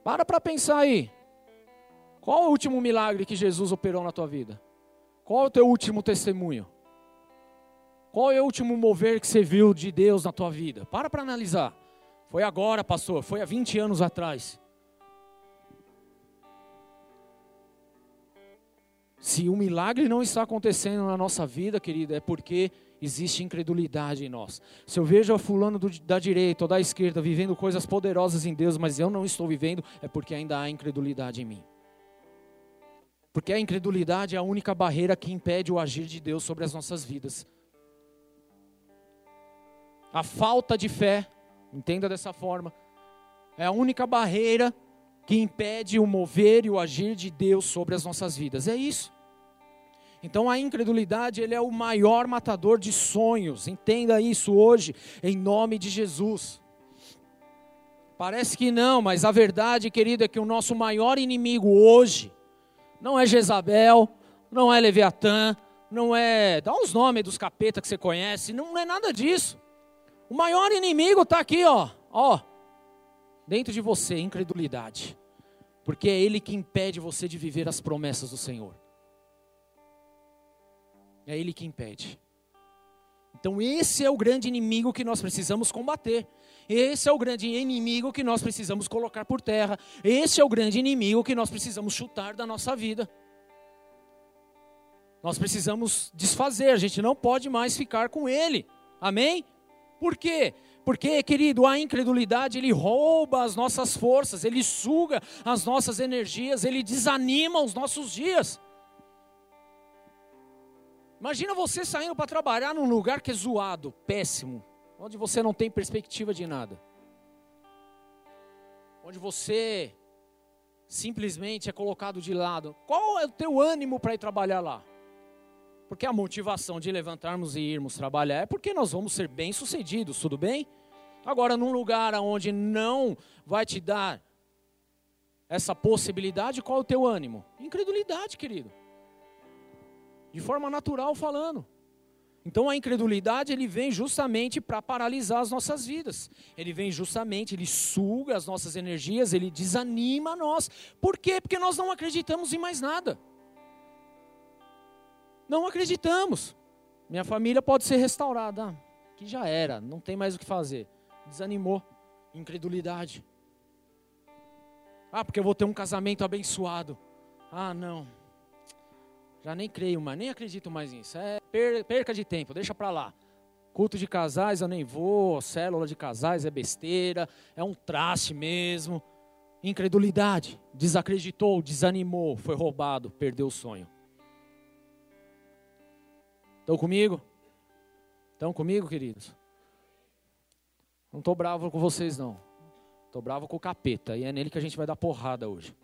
para para pensar aí. Qual o último milagre que Jesus operou na tua vida? Qual é o teu último testemunho? Qual é o último mover que você viu de Deus na tua vida? Para para analisar. Foi agora, pastor, foi há 20 anos atrás. Se um milagre não está acontecendo na nossa vida, querida, é porque existe incredulidade em nós. Se eu vejo a fulano do, da direita ou da esquerda vivendo coisas poderosas em Deus, mas eu não estou vivendo, é porque ainda há incredulidade em mim. Porque a incredulidade é a única barreira que impede o agir de Deus sobre as nossas vidas. A falta de fé, entenda dessa forma, é a única barreira que impede o mover e o agir de Deus sobre as nossas vidas. É isso. Então a incredulidade, ele é o maior matador de sonhos. Entenda isso hoje, em nome de Jesus. Parece que não, mas a verdade, querido, é que o nosso maior inimigo hoje não é Jezabel, não é Leviatã, não é. Dá uns nomes dos capetas que você conhece, não é nada disso. O maior inimigo está aqui, ó, ó, dentro de você, incredulidade. Porque é ele que impede você de viver as promessas do Senhor. É ele que impede. Então esse é o grande inimigo que nós precisamos combater. Esse é o grande inimigo que nós precisamos colocar por terra. Esse é o grande inimigo que nós precisamos chutar da nossa vida. Nós precisamos desfazer, a gente não pode mais ficar com ele. Amém? Por quê? Porque, querido, a incredulidade ele rouba as nossas forças, ele suga as nossas energias, ele desanima os nossos dias. Imagina você saindo para trabalhar num lugar que é zoado, péssimo, onde você não tem perspectiva de nada. Onde você simplesmente é colocado de lado. Qual é o teu ânimo para ir trabalhar lá? Porque a motivação de levantarmos e irmos trabalhar é porque nós vamos ser bem-sucedidos, tudo bem? Agora, num lugar onde não vai te dar essa possibilidade, qual é o teu ânimo? Incredulidade, querido. De forma natural falando. Então a incredulidade ele vem justamente para paralisar as nossas vidas. Ele vem justamente, ele suga as nossas energias, ele desanima nós. Por quê? Porque nós não acreditamos em mais nada. Não acreditamos. Minha família pode ser restaurada. Que já era, não tem mais o que fazer. Desanimou. Incredulidade. Ah, porque eu vou ter um casamento abençoado. Ah, não. Já nem creio mais, nem acredito mais nisso. É perca de tempo, deixa para lá. Culto de casais eu nem vou, célula de casais é besteira, é um traste mesmo. Incredulidade, desacreditou, desanimou, foi roubado, perdeu o sonho. Estão comigo? Estão comigo, queridos? Não estou bravo com vocês, não. Estou bravo com o capeta. E é nele que a gente vai dar porrada hoje.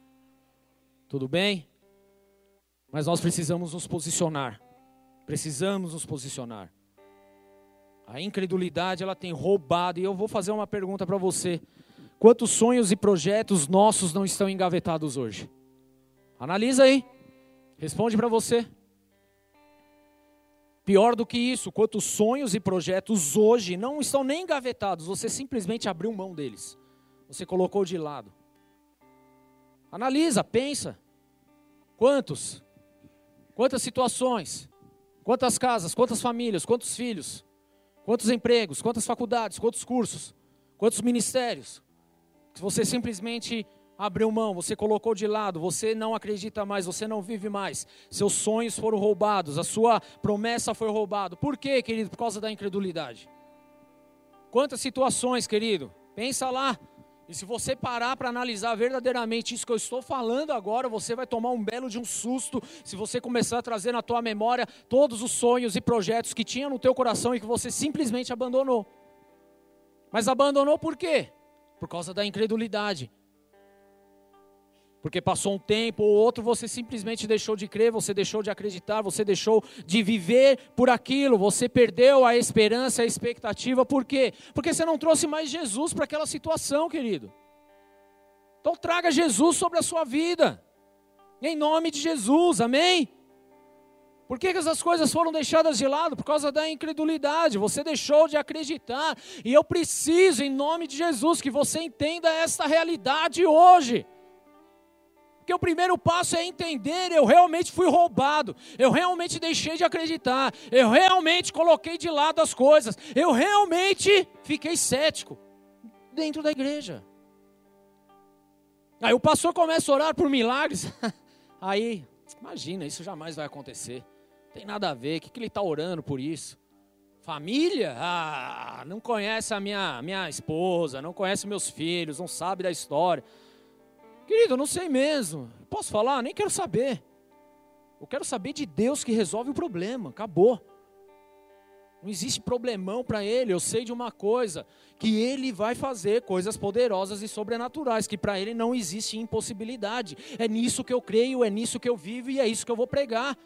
Tudo bem? Mas nós precisamos nos posicionar. Precisamos nos posicionar. A incredulidade, ela tem roubado. E eu vou fazer uma pergunta para você. Quantos sonhos e projetos nossos não estão engavetados hoje? Analisa aí. Responde para você. Pior do que isso, quantos sonhos e projetos hoje não estão nem engavetados, você simplesmente abriu mão deles. Você colocou de lado. Analisa, pensa. Quantos? Quantas situações? Quantas casas? Quantas famílias? Quantos filhos? Quantos empregos? Quantas faculdades? Quantos cursos? Quantos ministérios? Que você simplesmente abriu mão, você colocou de lado, você não acredita mais, você não vive mais. Seus sonhos foram roubados, a sua promessa foi roubada. Por quê, querido? Por causa da incredulidade. Quantas situações, querido? Pensa lá. E se você parar para analisar verdadeiramente isso que eu estou falando agora, você vai tomar um belo de um susto se você começar a trazer na tua memória todos os sonhos e projetos que tinha no teu coração e que você simplesmente abandonou. Mas abandonou por quê? Por causa da incredulidade. Porque passou um tempo ou outro, você simplesmente deixou de crer, você deixou de acreditar, você deixou de viver por aquilo, você perdeu a esperança, a expectativa, por quê? Porque você não trouxe mais Jesus para aquela situação, querido. Então traga Jesus sobre a sua vida, em nome de Jesus, amém? Por que, que essas coisas foram deixadas de lado? Por causa da incredulidade, você deixou de acreditar, e eu preciso, em nome de Jesus, que você entenda esta realidade hoje. Porque o primeiro passo é entender, eu realmente fui roubado, eu realmente deixei de acreditar, eu realmente coloquei de lado as coisas, eu realmente fiquei cético dentro da igreja. Aí o pastor começa a orar por milagres, [laughs] aí, imagina, isso jamais vai acontecer, tem nada a ver, o que, que ele está orando por isso? Família? Ah, não conhece a minha, minha esposa, não conhece meus filhos, não sabe da história. Querido, eu não sei mesmo. Posso falar? Nem quero saber. Eu quero saber de Deus que resolve o problema. Acabou. Não existe problemão para ele. Eu sei de uma coisa: que ele vai fazer coisas poderosas e sobrenaturais, que para ele não existe impossibilidade. É nisso que eu creio, é nisso que eu vivo e é isso que eu vou pregar.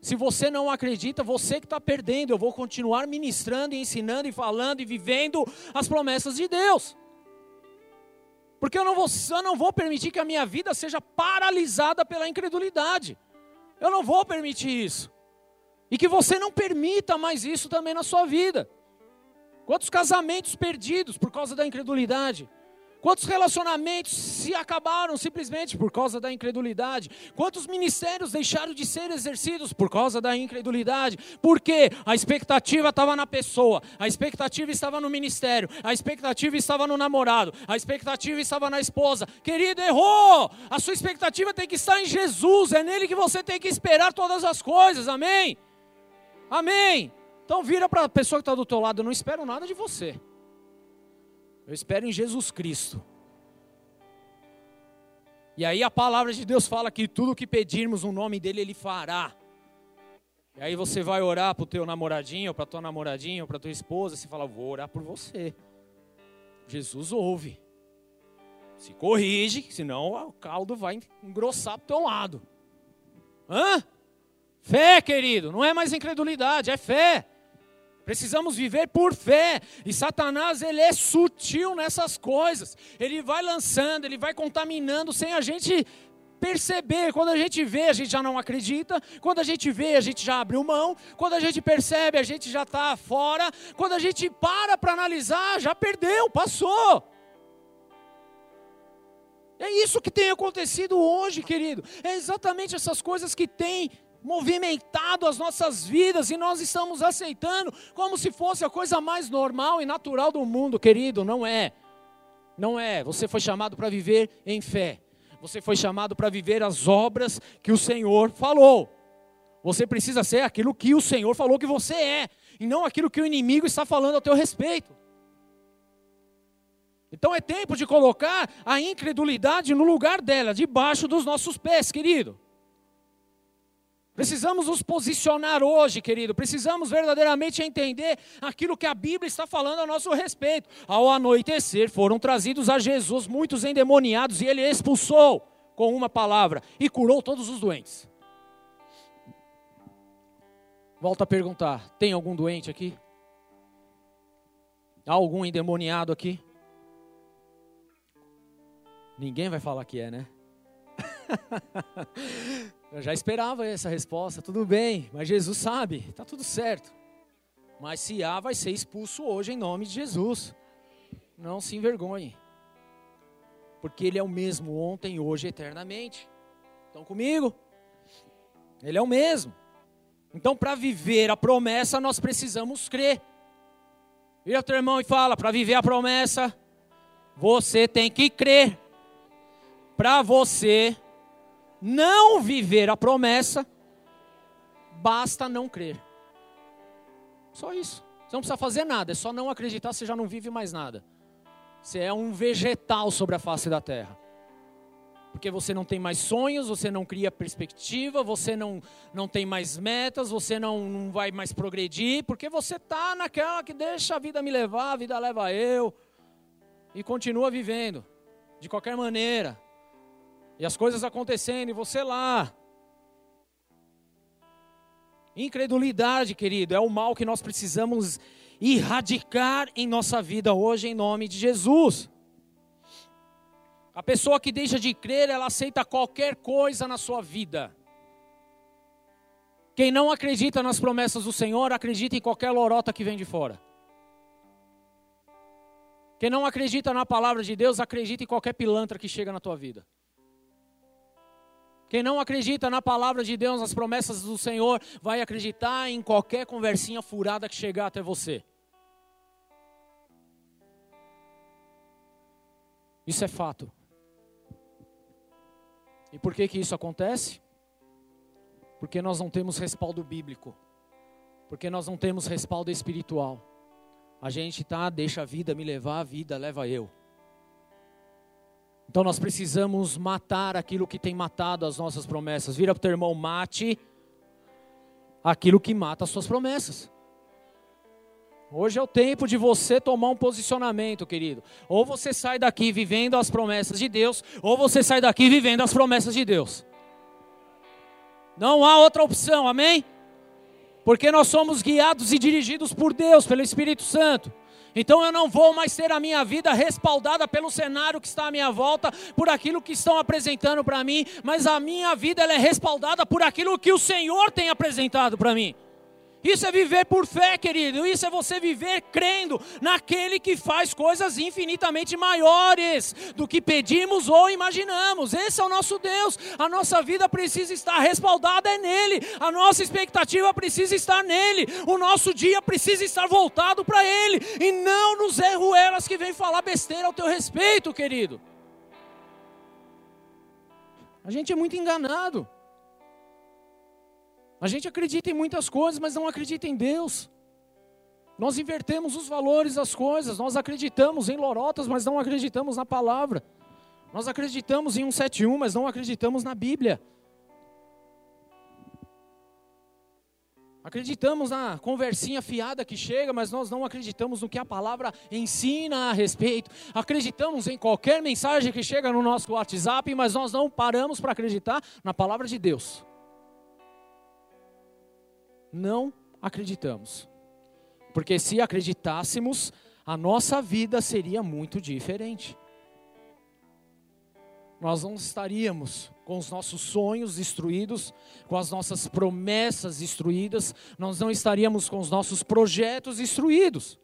Se você não acredita, você que está perdendo. Eu vou continuar ministrando, e ensinando e falando e vivendo as promessas de Deus. Porque eu não, vou, eu não vou permitir que a minha vida seja paralisada pela incredulidade. Eu não vou permitir isso. E que você não permita mais isso também na sua vida. Quantos casamentos perdidos por causa da incredulidade? Quantos relacionamentos se acabaram simplesmente por causa da incredulidade? Quantos ministérios deixaram de ser exercidos por causa da incredulidade? Porque a expectativa estava na pessoa, a expectativa estava no ministério, a expectativa estava no namorado, a expectativa estava na esposa. Querido, errou! A sua expectativa tem que estar em Jesus, é nele que você tem que esperar todas as coisas, amém? Amém! Então vira para a pessoa que está do teu lado, eu não espero nada de você. Eu espero em Jesus Cristo. E aí a palavra de Deus fala que tudo que pedirmos no nome dele, ele fará. E aí você vai orar para o teu namoradinho, para tua namoradinha, para tua esposa, você fala, vou orar por você. Jesus ouve. Se corrige, senão o caldo vai engrossar para o teu lado. Hã? Fé, querido, não é mais incredulidade, é fé. Precisamos viver por fé. E Satanás, ele é sutil nessas coisas. Ele vai lançando, ele vai contaminando sem a gente perceber. Quando a gente vê, a gente já não acredita. Quando a gente vê, a gente já abriu mão. Quando a gente percebe, a gente já está fora. Quando a gente para para analisar, já perdeu, passou. É isso que tem acontecido hoje, querido. É exatamente essas coisas que têm movimentado as nossas vidas e nós estamos aceitando como se fosse a coisa mais normal e natural do mundo, querido. Não é. Não é. Você foi chamado para viver em fé. Você foi chamado para viver as obras que o Senhor falou. Você precisa ser aquilo que o Senhor falou que você é, e não aquilo que o inimigo está falando a teu respeito. Então é tempo de colocar a incredulidade no lugar dela, debaixo dos nossos pés, querido. Precisamos nos posicionar hoje, querido. Precisamos verdadeiramente entender aquilo que a Bíblia está falando a nosso respeito. Ao anoitecer, foram trazidos a Jesus muitos endemoniados e ele expulsou com uma palavra e curou todos os doentes. Volto a perguntar: tem algum doente aqui? Há algum endemoniado aqui? Ninguém vai falar que é, né? [laughs] Eu já esperava essa resposta, tudo bem, mas Jesus sabe, está tudo certo. Mas se há, vai ser expulso hoje em nome de Jesus. Não se envergonhe, porque Ele é o mesmo ontem, hoje, eternamente. Estão comigo? Ele é o mesmo. Então, para viver a promessa, nós precisamos crer. Vira teu irmão e fala: para viver a promessa, você tem que crer. Para você não viver a promessa, basta não crer. Só isso. Você não precisa fazer nada, é só não acreditar, você já não vive mais nada. Você é um vegetal sobre a face da terra. Porque você não tem mais sonhos, você não cria perspectiva, você não, não tem mais metas, você não, não vai mais progredir, porque você está naquela que deixa a vida me levar, a vida leva eu, e continua vivendo, de qualquer maneira, e as coisas acontecendo e você lá. Incredulidade, querido, é o mal que nós precisamos erradicar em nossa vida hoje, em nome de Jesus. A pessoa que deixa de crer, ela aceita qualquer coisa na sua vida. Quem não acredita nas promessas do Senhor, acredita em qualquer lorota que vem de fora. Quem não acredita na palavra de Deus, acredita em qualquer pilantra que chega na tua vida. Quem não acredita na palavra de Deus, nas promessas do Senhor, vai acreditar em qualquer conversinha furada que chegar até você. Isso é fato. E por que que isso acontece? Porque nós não temos respaldo bíblico. Porque nós não temos respaldo espiritual. A gente tá, deixa a vida me levar, a vida leva eu. Então nós precisamos matar aquilo que tem matado as nossas promessas. Vira para o teu irmão, mate aquilo que mata as suas promessas. Hoje é o tempo de você tomar um posicionamento, querido. Ou você sai daqui vivendo as promessas de Deus, ou você sai daqui vivendo as promessas de Deus. Não há outra opção, amém? Porque nós somos guiados e dirigidos por Deus, pelo Espírito Santo. Então eu não vou mais ter a minha vida respaldada pelo cenário que está à minha volta, por aquilo que estão apresentando para mim, mas a minha vida ela é respaldada por aquilo que o Senhor tem apresentado para mim. Isso é viver por fé, querido. Isso é você viver crendo naquele que faz coisas infinitamente maiores do que pedimos ou imaginamos. Esse é o nosso Deus. A nossa vida precisa estar respaldada é nele. A nossa expectativa precisa estar nele. O nosso dia precisa estar voltado para ele e não nos erruelas que vêm falar besteira ao teu respeito, querido. A gente é muito enganado. A gente acredita em muitas coisas, mas não acredita em Deus. Nós invertemos os valores das coisas, nós acreditamos em lorotas, mas não acreditamos na palavra. Nós acreditamos em 171, mas não acreditamos na Bíblia. Acreditamos na conversinha fiada que chega, mas nós não acreditamos no que a palavra ensina a respeito. Acreditamos em qualquer mensagem que chega no nosso WhatsApp, mas nós não paramos para acreditar na palavra de Deus não acreditamos. Porque se acreditássemos, a nossa vida seria muito diferente. Nós não estaríamos com os nossos sonhos destruídos, com as nossas promessas destruídas, nós não estaríamos com os nossos projetos destruídos.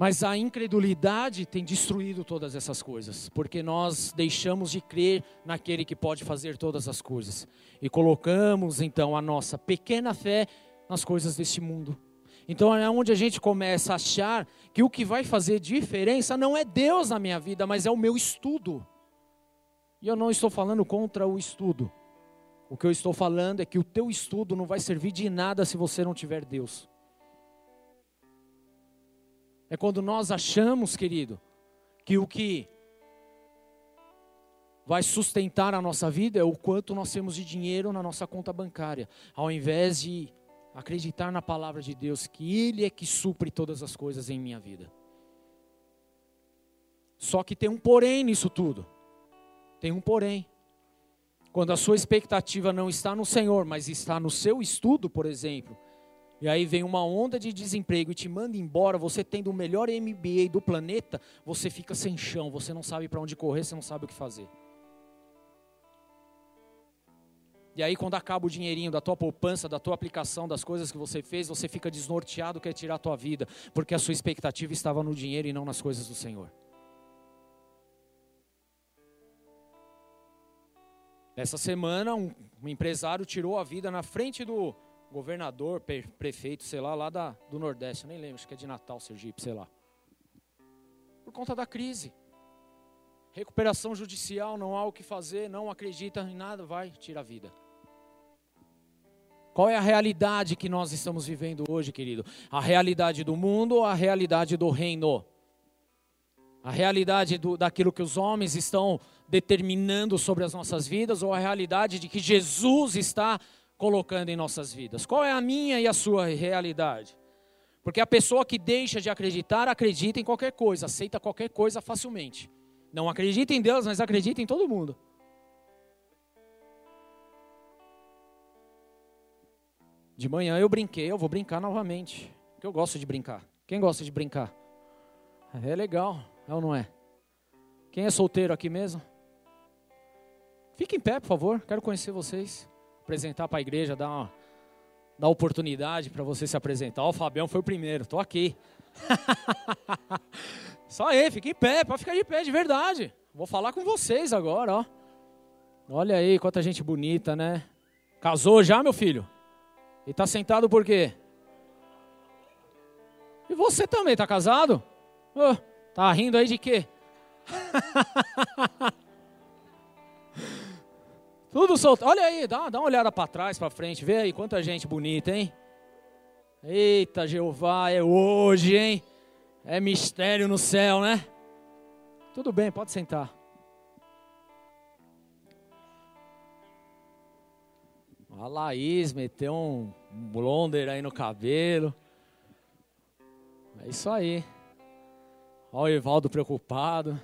Mas a incredulidade tem destruído todas essas coisas, porque nós deixamos de crer naquele que pode fazer todas as coisas e colocamos então a nossa pequena fé nas coisas deste mundo. Então é onde a gente começa a achar que o que vai fazer diferença não é Deus na minha vida, mas é o meu estudo. E eu não estou falando contra o estudo. O que eu estou falando é que o teu estudo não vai servir de nada se você não tiver Deus. É quando nós achamos, querido, que o que vai sustentar a nossa vida é o quanto nós temos de dinheiro na nossa conta bancária, ao invés de acreditar na palavra de Deus, que Ele é que supre todas as coisas em minha vida. Só que tem um porém nisso tudo. Tem um porém. Quando a sua expectativa não está no Senhor, mas está no seu estudo, por exemplo, e aí vem uma onda de desemprego e te manda embora, você tendo o melhor MBA do planeta, você fica sem chão, você não sabe para onde correr, você não sabe o que fazer. E aí quando acaba o dinheirinho da tua poupança, da tua aplicação, das coisas que você fez, você fica desnorteado, quer tirar a tua vida, porque a sua expectativa estava no dinheiro e não nas coisas do Senhor. Essa semana um, um empresário tirou a vida na frente do governador, prefeito, sei lá, lá da, do Nordeste, eu nem lembro, acho que é de Natal, Sergipe, sei lá. Por conta da crise. Recuperação judicial, não há o que fazer, não acredita em nada, vai, tira a vida. Qual é a realidade que nós estamos vivendo hoje, querido? A realidade do mundo ou a realidade do reino? A realidade do, daquilo que os homens estão determinando sobre as nossas vidas ou a realidade de que Jesus está colocando em nossas vidas? Qual é a minha e a sua realidade? Porque a pessoa que deixa de acreditar, acredita em qualquer coisa, aceita qualquer coisa facilmente. Não acredita em Deus, mas acredita em todo mundo. De manhã eu brinquei, eu vou brincar novamente. Porque eu gosto de brincar. Quem gosta de brincar? É legal, é ou não é? Quem é solteiro aqui mesmo? Fique em pé, por favor, quero conhecer vocês apresentar para a igreja, dar uma dar oportunidade para você se apresentar. o Fabião foi o primeiro, estou aqui. [laughs] Só aí, fique em pé, pode ficar de pé, de verdade. Vou falar com vocês agora, ó. Olha aí, quanta gente bonita, né? Casou já, meu filho? E tá sentado por quê? E você também, tá casado? Oh, tá rindo aí de quê? [laughs] Tudo solto. Olha aí, dá, dá uma olhada para trás, para frente. Vê aí quanta gente bonita, hein? Eita, Jeová, é hoje, hein? É mistério no céu, né? Tudo bem, pode sentar. A Laís meteu um blonder aí no cabelo. É isso aí. Olha o Evaldo preocupado.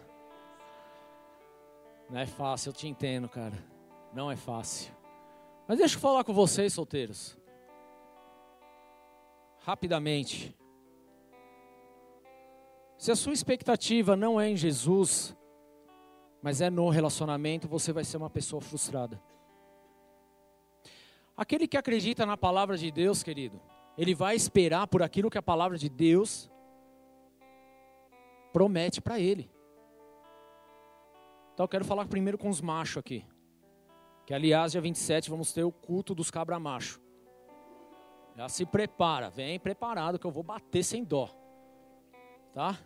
Não é fácil, eu te entendo, cara. Não é fácil. Mas deixa eu falar com vocês, solteiros. Rapidamente. Se a sua expectativa não é em Jesus, mas é no relacionamento, você vai ser uma pessoa frustrada. Aquele que acredita na palavra de Deus, querido, ele vai esperar por aquilo que a palavra de Deus promete para ele. Então eu quero falar primeiro com os machos aqui. Que aliás, dia 27 vamos ter o culto dos cabra macho. Já se prepara, vem preparado que eu vou bater sem dó. Tá?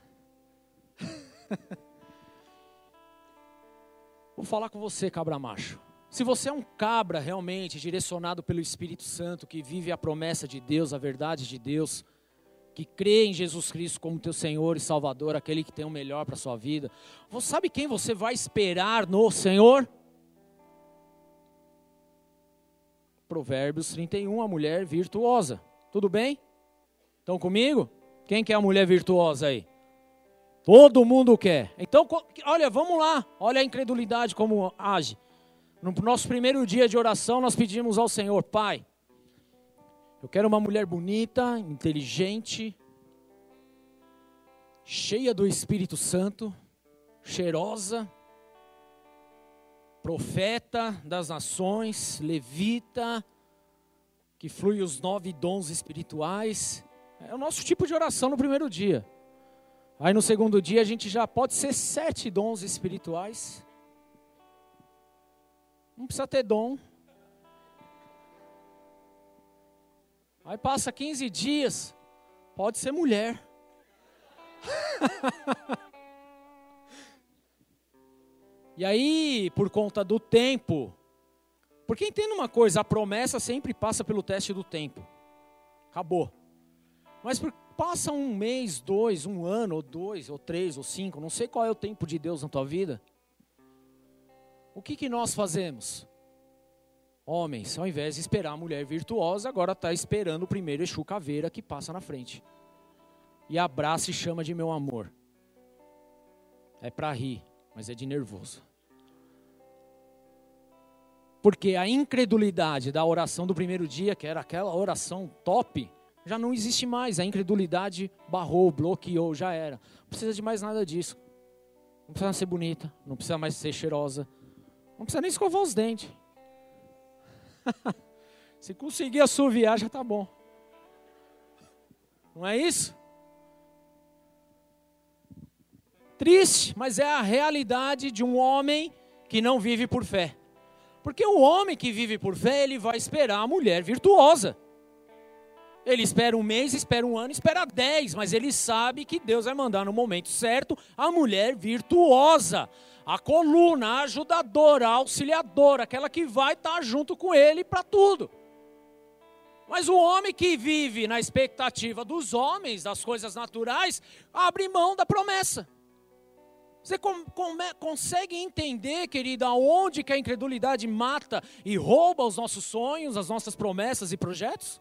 [laughs] vou falar com você, cabra macho. Se você é um cabra realmente direcionado pelo Espírito Santo, que vive a promessa de Deus, a verdade de Deus, que crê em Jesus Cristo como teu Senhor e Salvador, aquele que tem o melhor para sua vida, você sabe quem você vai esperar no Senhor? Provérbios 31, a mulher virtuosa. Tudo bem? Estão comigo? Quem quer a mulher virtuosa aí? Todo mundo quer. Então, olha, vamos lá. Olha a incredulidade como age. No nosso primeiro dia de oração, nós pedimos ao Senhor, Pai, eu quero uma mulher bonita, inteligente, cheia do Espírito Santo, cheirosa, profeta das nações, levita, que flui os nove dons espirituais. É o nosso tipo de oração no primeiro dia. Aí no segundo dia a gente já pode ser sete dons espirituais. Não precisa ter dom, Aí passa 15 dias, pode ser mulher. [laughs] e aí, por conta do tempo, porque entenda uma coisa, a promessa sempre passa pelo teste do tempo. Acabou. Mas por, passa um mês, dois, um ano, ou dois, ou três, ou cinco, não sei qual é o tempo de Deus na tua vida. O que, que nós fazemos? Homens, ao invés de esperar a mulher virtuosa, agora está esperando o primeiro Exu Caveira que passa na frente. E abraça e chama de meu amor. É para rir, mas é de nervoso. Porque a incredulidade da oração do primeiro dia, que era aquela oração top, já não existe mais. A incredulidade barrou, bloqueou, já era. Não precisa de mais nada disso. Não precisa ser bonita, não precisa mais ser cheirosa, não precisa nem escovar os dentes. [laughs] Se conseguir assoviar, já está bom. Não é isso? Triste, mas é a realidade de um homem que não vive por fé. Porque o homem que vive por fé, ele vai esperar a mulher virtuosa. Ele espera um mês, espera um ano, espera dez, mas ele sabe que Deus vai mandar no momento certo a mulher virtuosa a coluna, a ajudadora, a auxiliadora, aquela que vai estar junto com ele para tudo. Mas o homem que vive na expectativa dos homens, das coisas naturais, abre mão da promessa. Você com, com, consegue entender, querida, aonde que a incredulidade mata e rouba os nossos sonhos, as nossas promessas e projetos?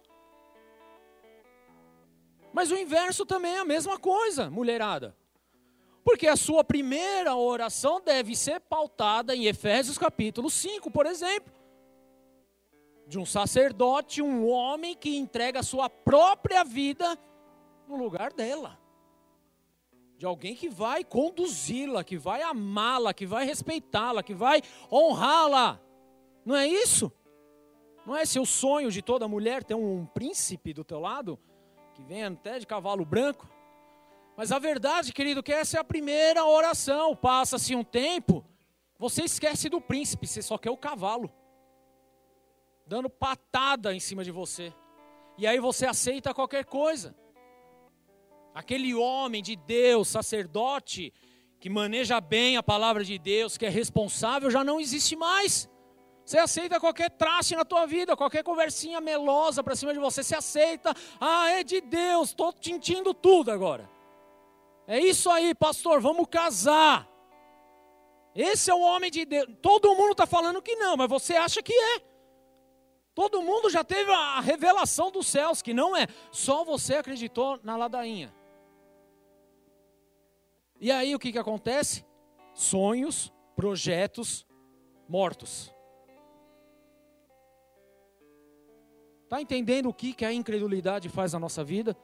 Mas o inverso também é a mesma coisa, mulherada. Porque a sua primeira oração deve ser pautada em Efésios capítulo 5, por exemplo. De um sacerdote, um homem que entrega a sua própria vida no lugar dela. De alguém que vai conduzi-la, que vai amá-la, que vai respeitá-la, que vai honrá-la. Não é isso? Não é o sonho de toda mulher ter um príncipe do teu lado, que vem até de cavalo branco? Mas a verdade, querido, que essa é a primeira oração. Passa-se um tempo, você esquece do príncipe, você só quer o cavalo. Dando patada em cima de você. E aí você aceita qualquer coisa. Aquele homem de Deus, sacerdote, que maneja bem a palavra de Deus, que é responsável, já não existe mais. Você aceita qualquer traste na tua vida, qualquer conversinha melosa para cima de você, você aceita. Ah, é de Deus, estou tintindo tudo agora. É isso aí, pastor, vamos casar. Esse é o homem de Deus. Todo mundo está falando que não, mas você acha que é. Todo mundo já teve a revelação dos céus, que não é. Só você acreditou na ladainha. E aí o que, que acontece? Sonhos, projetos mortos. Está entendendo o que, que a incredulidade faz na nossa vida?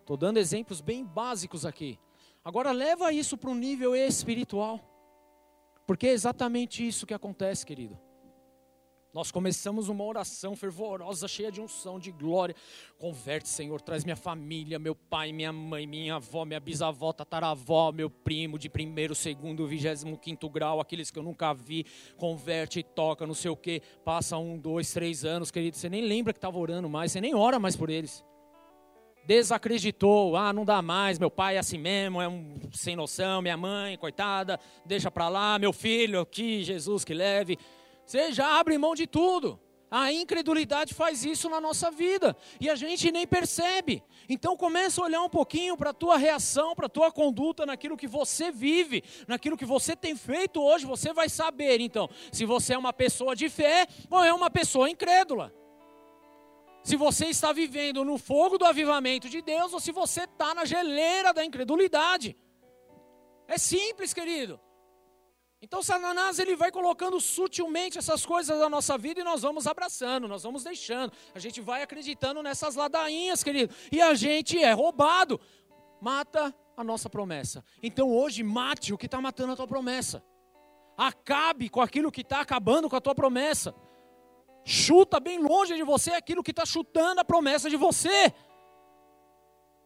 Estou dando exemplos bem básicos aqui. Agora leva isso para um nível espiritual. Porque é exatamente isso que acontece, querido. Nós começamos uma oração fervorosa, cheia de unção, de glória. Converte, Senhor, traz minha família, meu pai, minha mãe, minha avó, minha bisavó, tataravó, meu primo de primeiro, segundo, vigésimo quinto grau, aqueles que eu nunca vi. Converte, toca, não sei o quê. Passa um, dois, três anos, querido. Você nem lembra que estava orando mais, você nem ora mais por eles. Desacreditou, ah, não dá mais, meu pai é assim mesmo, é um sem noção, minha mãe, coitada, deixa para lá, meu filho, que Jesus que leve. Você já abre mão de tudo. A incredulidade faz isso na nossa vida e a gente nem percebe. Então começa a olhar um pouquinho para a tua reação, para a tua conduta naquilo que você vive, naquilo que você tem feito hoje, você vai saber então se você é uma pessoa de fé ou é uma pessoa incrédula. Se você está vivendo no fogo do avivamento de Deus ou se você está na geleira da incredulidade. É simples, querido. Então Satanás ele vai colocando sutilmente essas coisas na nossa vida e nós vamos abraçando, nós vamos deixando. A gente vai acreditando nessas ladainhas, querido. E a gente é roubado. Mata a nossa promessa. Então hoje mate o que está matando a tua promessa. Acabe com aquilo que está acabando com a tua promessa. Chuta bem longe de você aquilo que está chutando a promessa de você.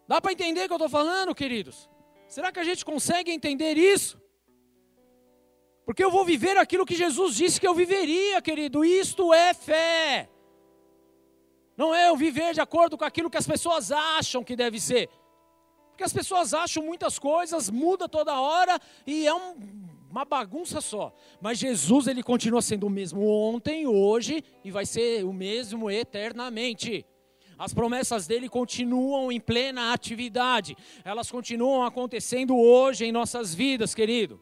Dá para entender o que eu estou falando, queridos? Será que a gente consegue entender isso? Porque eu vou viver aquilo que Jesus disse que eu viveria, querido. Isto é fé. Não é eu viver de acordo com aquilo que as pessoas acham que deve ser. Porque as pessoas acham muitas coisas, muda toda hora e é um, uma bagunça só. Mas Jesus, ele continua sendo o mesmo ontem, hoje e vai ser o mesmo eternamente. As promessas dele continuam em plena atividade. Elas continuam acontecendo hoje em nossas vidas, querido.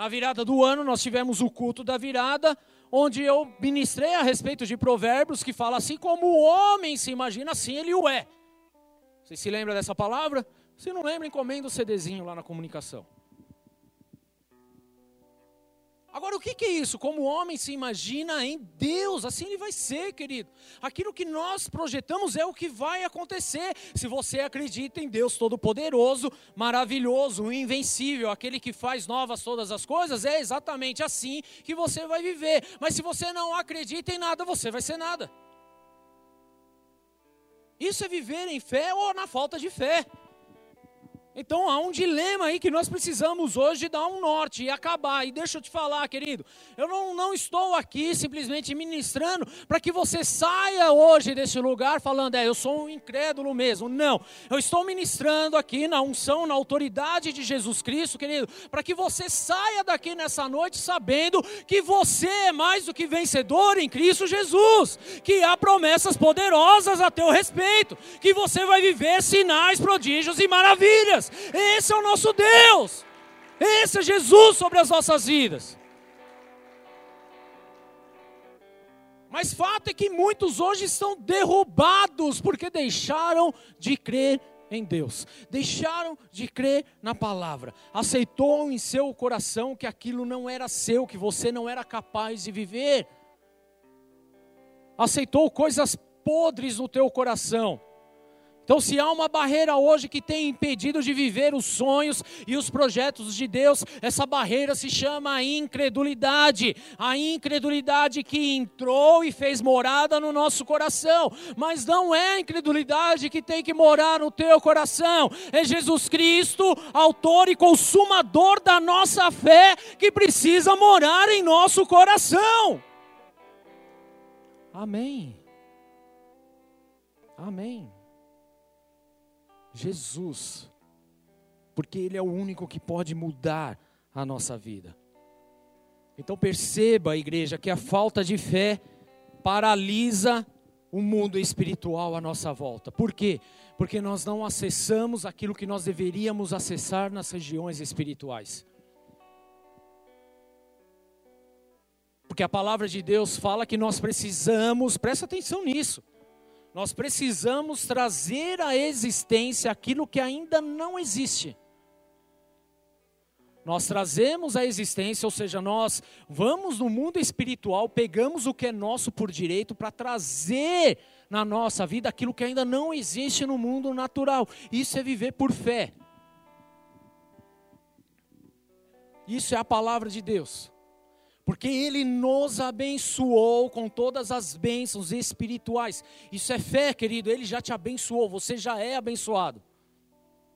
Na virada do ano, nós tivemos o culto da virada, onde eu ministrei a respeito de provérbios que fala assim: como o homem se imagina, assim ele o é. Você se lembra dessa palavra? Se não lembra, encomenda o CDzinho lá na comunicação. Agora, o que é isso? Como o homem se imagina em Deus, assim ele vai ser, querido. Aquilo que nós projetamos é o que vai acontecer. Se você acredita em Deus Todo-Poderoso, maravilhoso, invencível, aquele que faz novas todas as coisas, é exatamente assim que você vai viver. Mas se você não acredita em nada, você vai ser nada. Isso é viver em fé ou na falta de fé. Então há um dilema aí que nós precisamos hoje dar um norte e acabar. E deixa eu te falar, querido, eu não, não estou aqui simplesmente ministrando para que você saia hoje desse lugar falando, é, eu sou um incrédulo mesmo. Não, eu estou ministrando aqui na unção, na autoridade de Jesus Cristo, querido, para que você saia daqui nessa noite sabendo que você é mais do que vencedor em Cristo Jesus, que há promessas poderosas a teu respeito, que você vai viver sinais, prodígios e maravilhas. Esse é o nosso Deus. Esse é Jesus sobre as nossas vidas. Mas fato é que muitos hoje estão derrubados porque deixaram de crer em Deus, deixaram de crer na palavra, aceitou em seu coração que aquilo não era seu, que você não era capaz de viver, aceitou coisas podres no teu coração, então, se há uma barreira hoje que tem impedido de viver os sonhos e os projetos de Deus, essa barreira se chama a incredulidade. A incredulidade que entrou e fez morada no nosso coração. Mas não é a incredulidade que tem que morar no teu coração. É Jesus Cristo, autor e consumador da nossa fé, que precisa morar em nosso coração. Amém. Amém. Jesus, porque Ele é o único que pode mudar a nossa vida. Então perceba, igreja, que a falta de fé paralisa o mundo espiritual à nossa volta. Por quê? Porque nós não acessamos aquilo que nós deveríamos acessar nas regiões espirituais. Porque a palavra de Deus fala que nós precisamos, presta atenção nisso, nós precisamos trazer à existência aquilo que ainda não existe. Nós trazemos à existência, ou seja, nós vamos no mundo espiritual, pegamos o que é nosso por direito para trazer na nossa vida aquilo que ainda não existe no mundo natural. Isso é viver por fé. Isso é a palavra de Deus. Porque Ele nos abençoou com todas as bênçãos espirituais. Isso é fé, querido, Ele já te abençoou, você já é abençoado.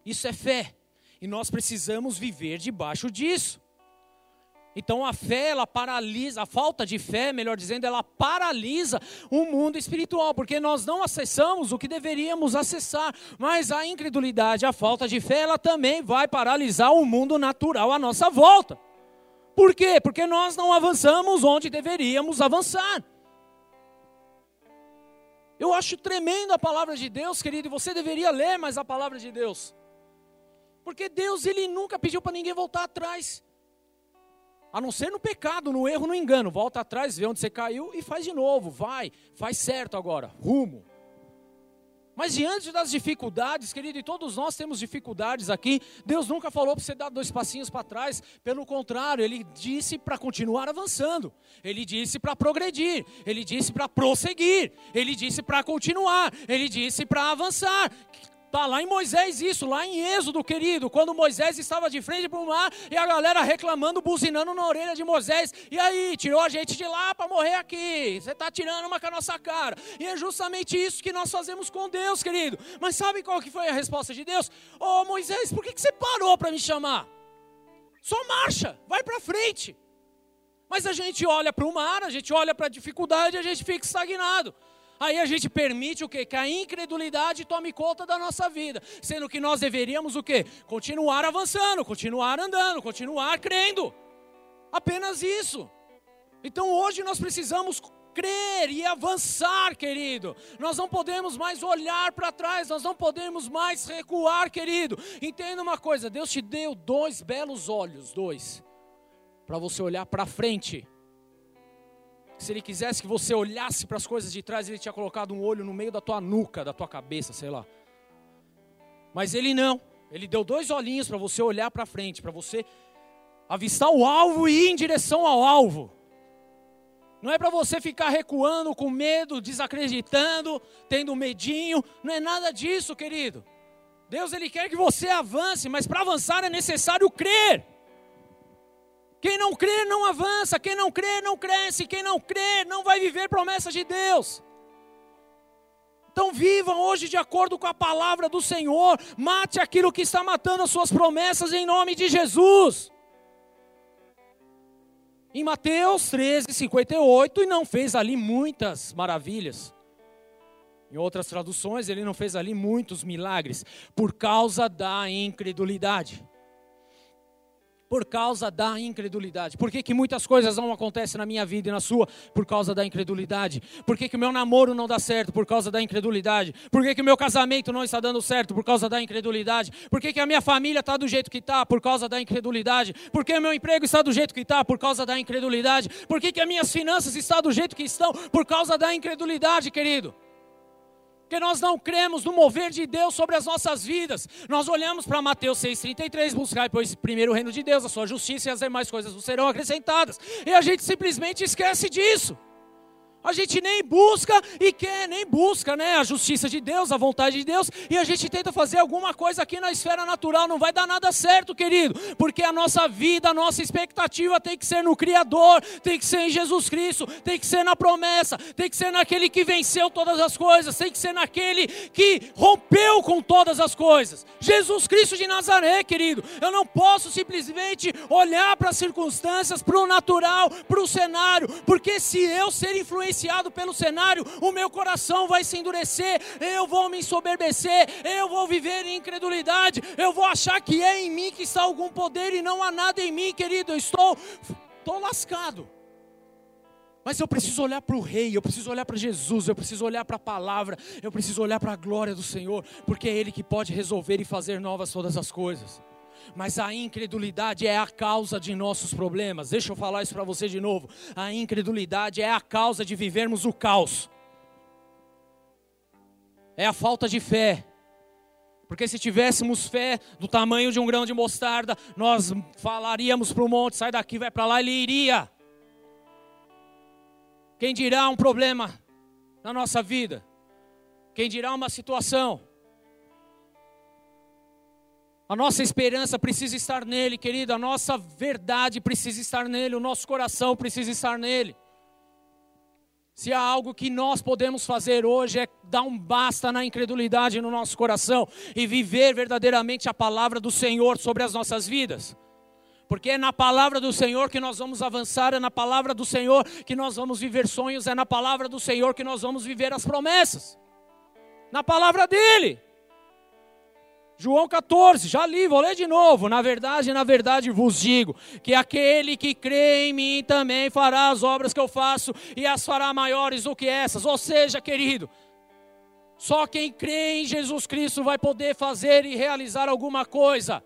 Isso é fé, e nós precisamos viver debaixo disso. Então a fé, ela paralisa, a falta de fé, melhor dizendo, ela paralisa o mundo espiritual, porque nós não acessamos o que deveríamos acessar. Mas a incredulidade, a falta de fé, ela também vai paralisar o mundo natural à nossa volta. Por quê? Porque nós não avançamos onde deveríamos avançar. Eu acho tremenda a palavra de Deus, querido, e você deveria ler mais a palavra de Deus. Porque Deus, ele nunca pediu para ninguém voltar atrás. A não ser no pecado, no erro, no engano. Volta atrás, vê onde você caiu e faz de novo. Vai, faz certo agora. Rumo. Mas diante das dificuldades, querido, e todos nós temos dificuldades aqui, Deus nunca falou para você dar dois passinhos para trás, pelo contrário, Ele disse para continuar avançando, Ele disse para progredir, Ele disse para prosseguir, Ele disse para continuar, Ele disse para avançar. Está lá em Moisés isso, lá em Êxodo, querido, quando Moisés estava de frente para o mar e a galera reclamando, buzinando na orelha de Moisés. E aí, tirou a gente de lá para morrer aqui. Você está tirando uma com a nossa cara. E é justamente isso que nós fazemos com Deus, querido. Mas sabe qual que foi a resposta de Deus? Ô oh, Moisés, por que, que você parou para me chamar? Só marcha, vai para frente. Mas a gente olha para o mar, a gente olha para a dificuldade a gente fica estagnado. Aí a gente permite o quê? Que a incredulidade tome conta da nossa vida, sendo que nós deveríamos o quê? Continuar avançando, continuar andando, continuar crendo. Apenas isso. Então hoje nós precisamos crer e avançar, querido. Nós não podemos mais olhar para trás, nós não podemos mais recuar, querido. Entenda uma coisa, Deus te deu dois belos olhos, dois, para você olhar para frente se ele quisesse que você olhasse para as coisas de trás, ele tinha colocado um olho no meio da tua nuca, da tua cabeça, sei lá. Mas ele não. Ele deu dois olhinhos para você olhar para frente, para você avistar o alvo e ir em direção ao alvo. Não é para você ficar recuando com medo, desacreditando, tendo medinho. Não é nada disso, querido. Deus ele quer que você avance, mas para avançar é necessário crer. Quem não crê não avança, quem não crê não cresce, quem não crê não vai viver promessas de Deus. Então vivam hoje de acordo com a palavra do Senhor, mate aquilo que está matando as suas promessas em nome de Jesus. Em Mateus 13, 58, e não fez ali muitas maravilhas. Em outras traduções, ele não fez ali muitos milagres, por causa da incredulidade por causa da incredulidade. Por que, que muitas coisas não acontecem na minha vida e na sua? Por causa da incredulidade. Por que, o meu namoro não dá certo? Por causa da incredulidade. Por que, o meu casamento não está dando certo? Por causa da incredulidade. Por que, que a minha família está do jeito que está? Por causa da incredulidade. Por que o meu emprego está do jeito que está? Por causa da incredulidade. Por que, que as minhas finanças estão do jeito que estão? Por causa da incredulidade, querido porque nós não cremos no mover de Deus sobre as nossas vidas. Nós olhamos para Mateus 6,33, buscar pois primeiro o reino de Deus, a sua justiça e as demais coisas serão acrescentadas. E a gente simplesmente esquece disso. A gente nem busca e quer, nem busca né, a justiça de Deus, a vontade de Deus, e a gente tenta fazer alguma coisa aqui na esfera natural, não vai dar nada certo, querido, porque a nossa vida, a nossa expectativa tem que ser no Criador, tem que ser em Jesus Cristo, tem que ser na promessa, tem que ser naquele que venceu todas as coisas, tem que ser naquele que rompeu com todas as coisas. Jesus Cristo de Nazaré, querido, eu não posso simplesmente olhar para as circunstâncias, para o natural, para o cenário, porque se eu ser influenciado, influenciado pelo cenário, o meu coração vai se endurecer, eu vou me ensoberbecer, eu vou viver em incredulidade, eu vou achar que é em mim que está algum poder e não há nada em mim, querido. Eu estou, estou lascado. Mas eu preciso olhar para o Rei, eu preciso olhar para Jesus, eu preciso olhar para a palavra, eu preciso olhar para a glória do Senhor, porque é Ele que pode resolver e fazer novas todas as coisas mas a incredulidade é a causa de nossos problemas. Deixa eu falar isso para você de novo. A incredulidade é a causa de vivermos o caos. É a falta de fé. Porque se tivéssemos fé do tamanho de um grão de mostarda, nós falaríamos para o monte: sai daqui, vai para lá, ele iria. Quem dirá um problema na nossa vida? Quem dirá uma situação? A nossa esperança precisa estar nele, querido. A nossa verdade precisa estar nele. O nosso coração precisa estar nele. Se há algo que nós podemos fazer hoje é dar um basta na incredulidade no nosso coração e viver verdadeiramente a palavra do Senhor sobre as nossas vidas. Porque é na palavra do Senhor que nós vamos avançar, é na palavra do Senhor que nós vamos viver sonhos, é na palavra do Senhor que nós vamos viver as promessas. Na palavra dele. João 14, já li, vou ler de novo. Na verdade, na verdade vos digo que aquele que crê em mim também fará as obras que eu faço e as fará maiores do que essas. Ou seja, querido, só quem crê em Jesus Cristo vai poder fazer e realizar alguma coisa.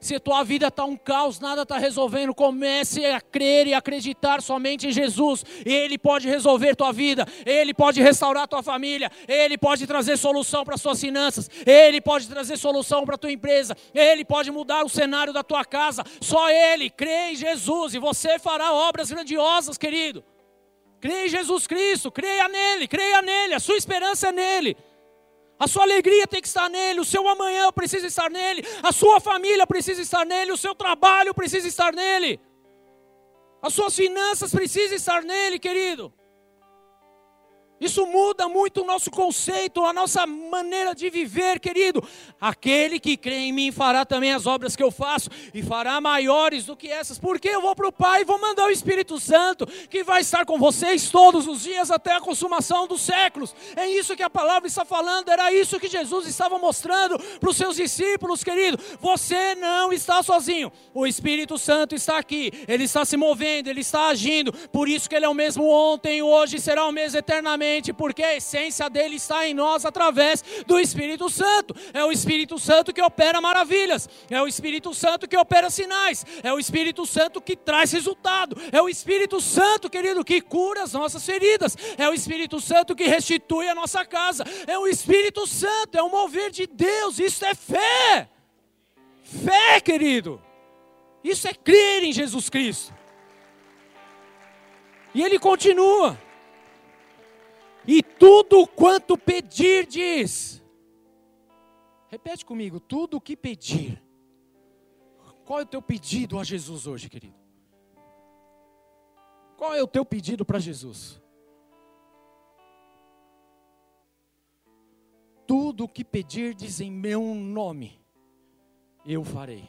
Se a tua vida está um caos, nada está resolvendo, comece a crer e acreditar somente em Jesus. Ele pode resolver tua vida, Ele pode restaurar tua família, Ele pode trazer solução para as suas finanças, Ele pode trazer solução para a tua empresa, Ele pode mudar o cenário da tua casa. Só Ele, crê em Jesus e você fará obras grandiosas, querido. Creia em Jesus Cristo, creia nele, creia nele, a sua esperança é nele. A sua alegria tem que estar nele, o seu amanhã precisa estar nele, a sua família precisa estar nele, o seu trabalho precisa estar nele, as suas finanças precisam estar nele, querido. Isso muda muito o nosso conceito, a nossa maneira de viver, querido. Aquele que crê em mim fará também as obras que eu faço e fará maiores do que essas, porque eu vou para o Pai e vou mandar o Espírito Santo, que vai estar com vocês todos os dias até a consumação dos séculos. É isso que a palavra está falando, era isso que Jesus estava mostrando para os seus discípulos, querido. Você não está sozinho, o Espírito Santo está aqui, ele está se movendo, ele está agindo, por isso que ele é o mesmo ontem, hoje será o mesmo eternamente porque a essência dele está em nós através do Espírito Santo. É o Espírito Santo que opera maravilhas, é o Espírito Santo que opera sinais, é o Espírito Santo que traz resultado, é o Espírito Santo, querido, que cura as nossas feridas, é o Espírito Santo que restitui a nossa casa, é o Espírito Santo, é o mover de Deus, isso é fé. Fé, querido. Isso é crer em Jesus Cristo. E ele continua. E tudo quanto pedirdes. Repete comigo, tudo o que pedir. Qual é o teu pedido a Jesus hoje, querido? Qual é o teu pedido para Jesus? Tudo o que pedirdes em meu nome, eu farei,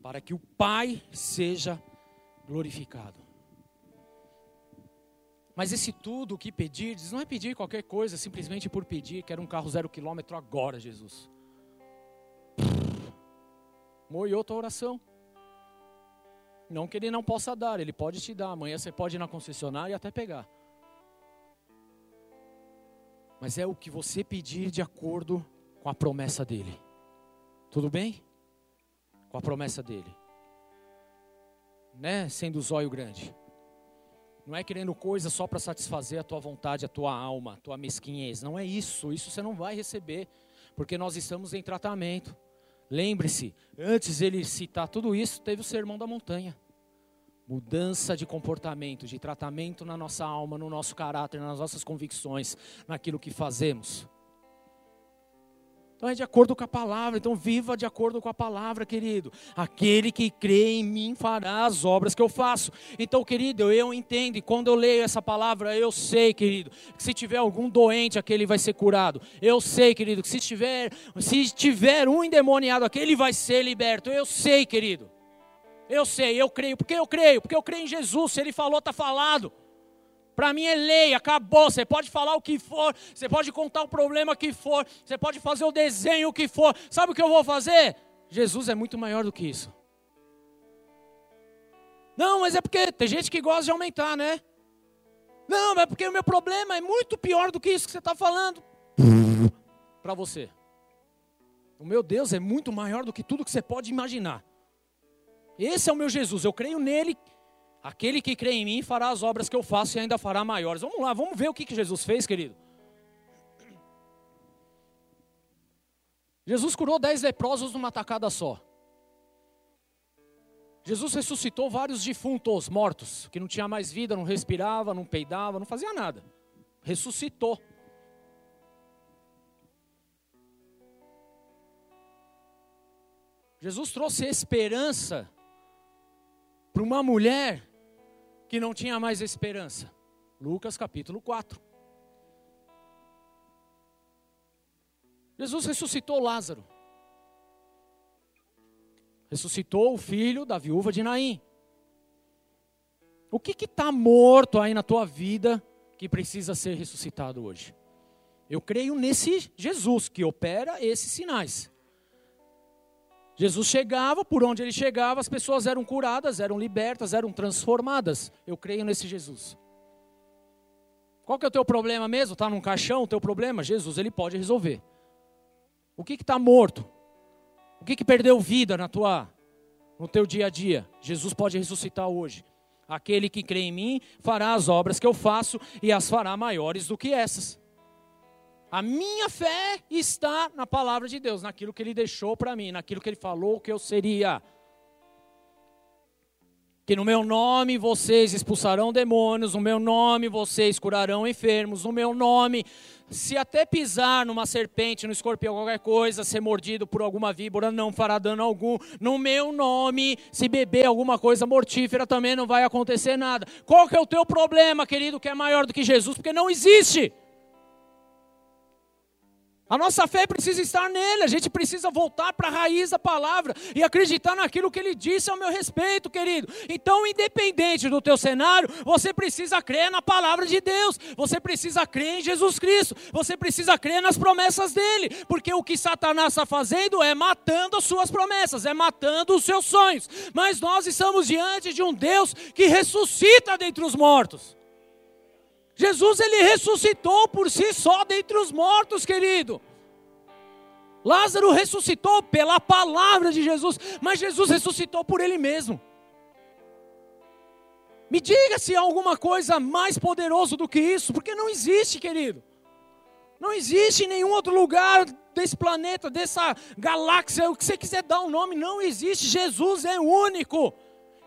para que o Pai seja glorificado. Mas esse tudo o que pedirdes, não é pedir qualquer coisa simplesmente por pedir, quero um carro zero quilômetro agora, Jesus. Moiou tua oração. Não que ele não possa dar, ele pode te dar. Amanhã você pode ir na concessionária e até pegar. Mas é o que você pedir de acordo com a promessa dele. Tudo bem? Com a promessa dele. Né? Sendo o zóio grande. Não é querendo coisa só para satisfazer a tua vontade, a tua alma, a tua mesquinhez. Não é isso. Isso você não vai receber, porque nós estamos em tratamento. Lembre-se, antes ele citar tudo isso, teve o sermão da montanha. Mudança de comportamento, de tratamento na nossa alma, no nosso caráter, nas nossas convicções, naquilo que fazemos. É de acordo com a palavra, então viva de acordo com a palavra, querido. Aquele que crê em mim fará as obras que eu faço. Então, querido, eu entendo, e quando eu leio essa palavra, eu sei, querido, que se tiver algum doente, aquele vai ser curado. Eu sei, querido, que se tiver, se tiver um endemoniado, aquele vai ser liberto. Eu sei, querido. Eu sei, eu creio. Porque eu creio? Porque eu creio em Jesus. Se ele falou, está falado. Para mim é lei, acabou. Você pode falar o que for, você pode contar o problema que for, você pode fazer o desenho que for. Sabe o que eu vou fazer? Jesus é muito maior do que isso. Não, mas é porque tem gente que gosta de aumentar, né? Não, mas é porque o meu problema é muito pior do que isso que você está falando. Para você. O meu Deus é muito maior do que tudo que você pode imaginar. Esse é o meu Jesus. Eu creio nele Aquele que crê em mim fará as obras que eu faço e ainda fará maiores. Vamos lá, vamos ver o que, Jesus fez, querido. Jesus curou dez leprosos numa tacada só. Jesus ressuscitou vários defuntos, mortos, que não tinha mais vida, não respirava, não peidava, não fazia nada. Ressuscitou. Jesus trouxe esperança para uma mulher que não tinha mais esperança. Lucas capítulo 4. Jesus ressuscitou Lázaro. Ressuscitou o filho da viúva de Naim. O que está morto aí na tua vida que precisa ser ressuscitado hoje? Eu creio nesse Jesus que opera esses sinais. Jesus chegava, por onde ele chegava, as pessoas eram curadas, eram libertas, eram transformadas. Eu creio nesse Jesus. Qual que é o teu problema mesmo? Está num caixão o teu problema? Jesus, ele pode resolver. O que está morto? O que, que perdeu vida na tua, no teu dia a dia? Jesus pode ressuscitar hoje. Aquele que crê em mim fará as obras que eu faço e as fará maiores do que essas. A minha fé está na palavra de Deus, naquilo que Ele deixou para mim, naquilo que Ele falou que eu seria. Que no meu nome vocês expulsarão demônios, no meu nome vocês curarão enfermos, no meu nome, se até pisar numa serpente, no escorpião, qualquer coisa, ser mordido por alguma víbora, não fará dano algum. No meu nome, se beber alguma coisa mortífera, também não vai acontecer nada. Qual que é o teu problema, querido, que é maior do que Jesus? Porque não existe. A nossa fé precisa estar nele, a gente precisa voltar para a raiz da palavra e acreditar naquilo que ele disse ao meu respeito, querido. Então, independente do teu cenário, você precisa crer na palavra de Deus, você precisa crer em Jesus Cristo, você precisa crer nas promessas dele, porque o que Satanás está fazendo é matando as suas promessas, é matando os seus sonhos. Mas nós estamos diante de um Deus que ressuscita dentre os mortos. Jesus ele ressuscitou por si só dentre os mortos, querido. Lázaro ressuscitou pela palavra de Jesus, mas Jesus ressuscitou por ele mesmo. Me diga se há alguma coisa mais poderosa do que isso, porque não existe, querido. Não existe em nenhum outro lugar desse planeta, dessa galáxia, o que você quiser dar um nome, não existe. Jesus é único.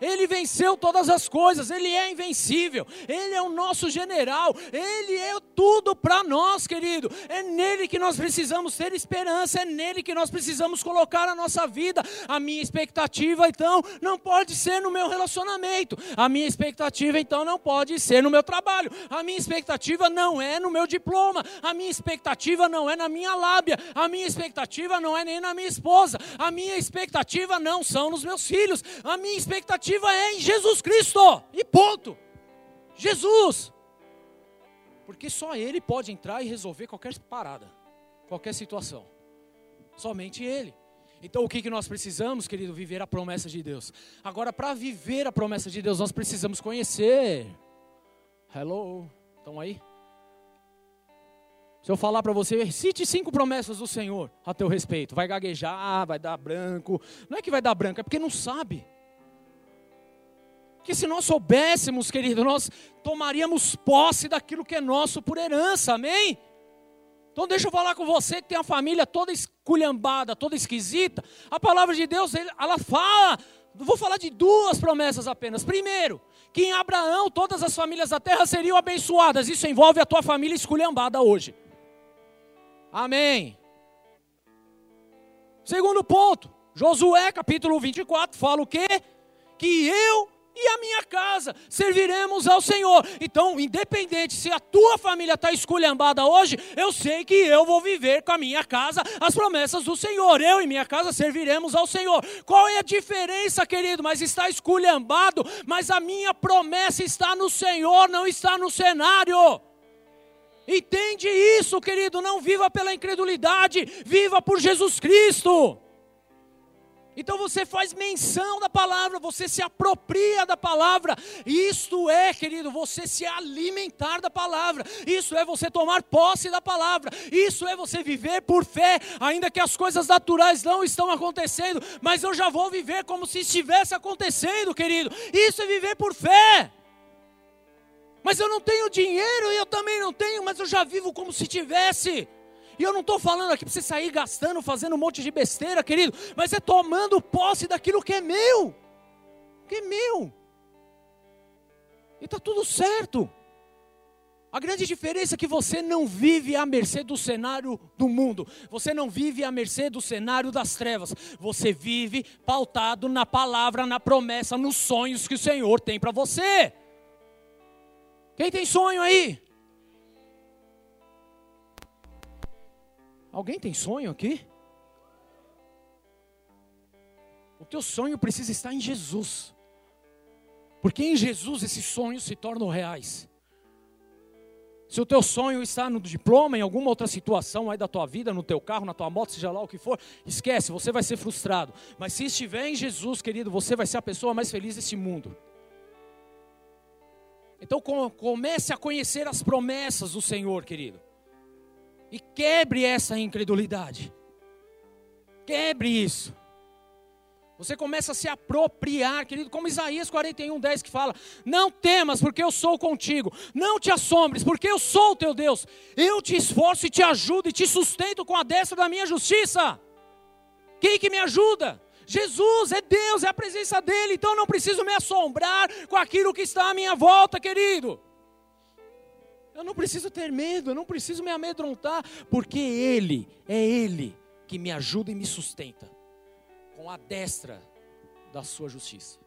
Ele venceu todas as coisas, Ele é invencível, Ele é o nosso general, Ele é tudo para nós, querido. É nele que nós precisamos ter esperança, é nele que nós precisamos colocar a nossa vida. A minha expectativa, então, não pode ser no meu relacionamento, a minha expectativa, então, não pode ser no meu trabalho, a minha expectativa não é no meu diploma, a minha expectativa não é na minha lábia, a minha expectativa não é nem na minha esposa, a minha expectativa não são nos meus filhos, a minha expectativa expectativa é em Jesus Cristo. E ponto. Jesus. Porque só Ele pode entrar e resolver qualquer parada, qualquer situação. Somente Ele. Então o que, que nós precisamos, querido? Viver a promessa de Deus. Agora, para viver a promessa de Deus, nós precisamos conhecer. Hello, estão aí? Se eu falar para você, cite cinco promessas do Senhor a teu respeito, vai gaguejar, vai dar branco. Não é que vai dar branco, é porque não sabe. Que se nós soubéssemos, querido, nós tomaríamos posse daquilo que é nosso por herança, amém? Então deixa eu falar com você que tem uma família toda esculhambada, toda esquisita. A palavra de Deus, ela fala, vou falar de duas promessas apenas. Primeiro, que em Abraão todas as famílias da terra seriam abençoadas. Isso envolve a tua família esculhambada hoje. Amém. Segundo ponto, Josué capítulo 24 fala o quê? Que eu e a minha casa serviremos ao Senhor. Então, independente se a tua família está esculhambada hoje, eu sei que eu vou viver com a minha casa as promessas do Senhor. Eu e minha casa serviremos ao Senhor. Qual é a diferença, querido? Mas está esculhambado, mas a minha promessa está no Senhor, não está no cenário. Entende isso, querido? Não viva pela incredulidade, viva por Jesus Cristo. Então você faz menção da palavra, você se apropria da palavra. Isto é, querido, você se alimentar da palavra. Isso é você tomar posse da palavra. Isso é você viver por fé, ainda que as coisas naturais não estão acontecendo, mas eu já vou viver como se estivesse acontecendo, querido. Isso é viver por fé. Mas eu não tenho dinheiro e eu também não tenho, mas eu já vivo como se tivesse. E eu não estou falando aqui para você sair gastando, fazendo um monte de besteira, querido, mas é tomando posse daquilo que é meu. Que é meu. E está tudo certo. A grande diferença é que você não vive à mercê do cenário do mundo, você não vive à mercê do cenário das trevas, você vive pautado na palavra, na promessa, nos sonhos que o Senhor tem para você. Quem tem sonho aí? Alguém tem sonho aqui? O teu sonho precisa estar em Jesus, porque em Jesus esses sonhos se tornam reais. Se o teu sonho está no diploma, em alguma outra situação aí da tua vida, no teu carro, na tua moto, seja lá o que for, esquece, você vai ser frustrado. Mas se estiver em Jesus, querido, você vai ser a pessoa mais feliz desse mundo. Então comece a conhecer as promessas do Senhor, querido. E quebre essa incredulidade. Quebre isso. Você começa a se apropriar, querido, como Isaías 41, 10 que fala: Não temas, porque eu sou contigo. Não te assombres, porque eu sou o teu Deus. Eu te esforço e te ajudo e te sustento com a destra da minha justiça. Quem que me ajuda? Jesus é Deus, é a presença dEle, então não preciso me assombrar com aquilo que está à minha volta, querido. Eu não preciso ter medo, eu não preciso me amedrontar, porque Ele, é Ele que me ajuda e me sustenta com a destra da sua justiça.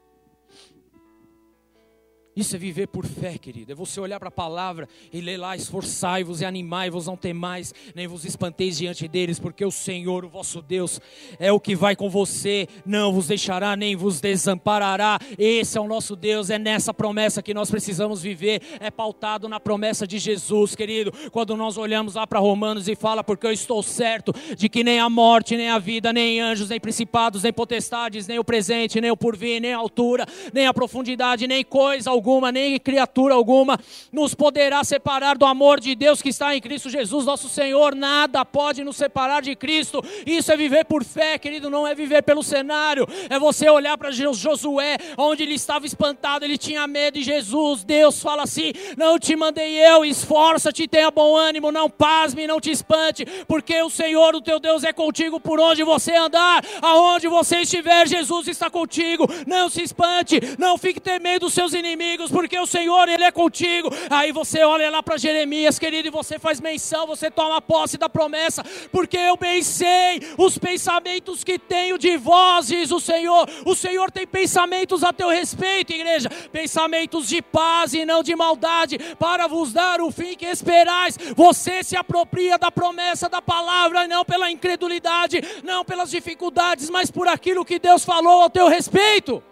Isso é viver por fé, querido. É você olhar para a palavra e ler lá: esforçai-vos e animai-vos, não temais, nem vos espanteis diante deles, porque o Senhor, o vosso Deus, é o que vai com você, não vos deixará nem vos desamparará. Esse é o nosso Deus, é nessa promessa que nós precisamos viver, é pautado na promessa de Jesus, querido. Quando nós olhamos lá para Romanos e fala: Porque eu estou certo de que nem a morte, nem a vida, nem anjos, nem principados, nem potestades, nem o presente, nem o porvir, nem a altura, nem a profundidade, nem coisa alguma alguma, nem criatura alguma nos poderá separar do amor de Deus que está em Cristo Jesus, nosso Senhor. Nada pode nos separar de Cristo. Isso é viver por fé, querido, não é viver pelo cenário. É você olhar para Josué, onde ele estava espantado, ele tinha medo de Jesus. Deus fala assim: Não te mandei eu, esforça-te, tenha bom ânimo, não pasme, não te espante, porque o Senhor, o teu Deus, é contigo por onde você andar, aonde você estiver, Jesus está contigo. Não se espante, não fique temendo os seus inimigos inimigos, porque o Senhor, Ele é contigo. Aí você olha lá para Jeremias, querido, e você faz menção, você toma posse da promessa, porque eu bem sei os pensamentos que tenho de vós, diz o Senhor. O Senhor tem pensamentos a teu respeito, igreja, pensamentos de paz e não de maldade, para vos dar o fim que esperais. Você se apropria da promessa da palavra, não pela incredulidade, não pelas dificuldades, mas por aquilo que Deus falou ao teu respeito.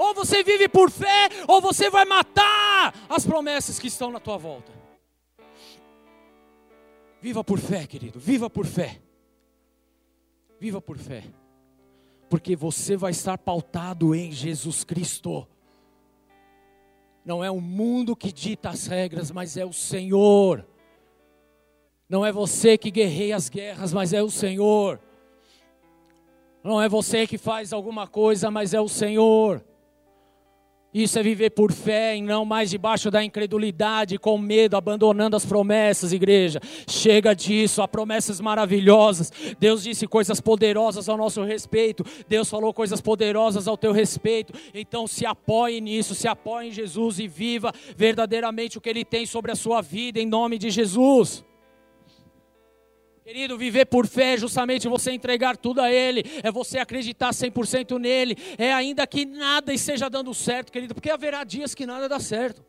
Ou você vive por fé, ou você vai matar as promessas que estão na tua volta. Viva por fé, querido, viva por fé. Viva por fé. Porque você vai estar pautado em Jesus Cristo. Não é o mundo que dita as regras, mas é o Senhor. Não é você que guerreia as guerras, mas é o Senhor. Não é você que faz alguma coisa, mas é o Senhor. Isso é viver por fé e não mais debaixo da incredulidade, com medo, abandonando as promessas, igreja. Chega disso, há promessas maravilhosas. Deus disse coisas poderosas ao nosso respeito. Deus falou coisas poderosas ao teu respeito. Então se apoie nisso, se apoie em Jesus e viva verdadeiramente o que Ele tem sobre a sua vida, em nome de Jesus. Querido, viver por fé é justamente você entregar tudo a Ele, é você acreditar 100% nele, é ainda que nada esteja dando certo, querido, porque haverá dias que nada dá certo.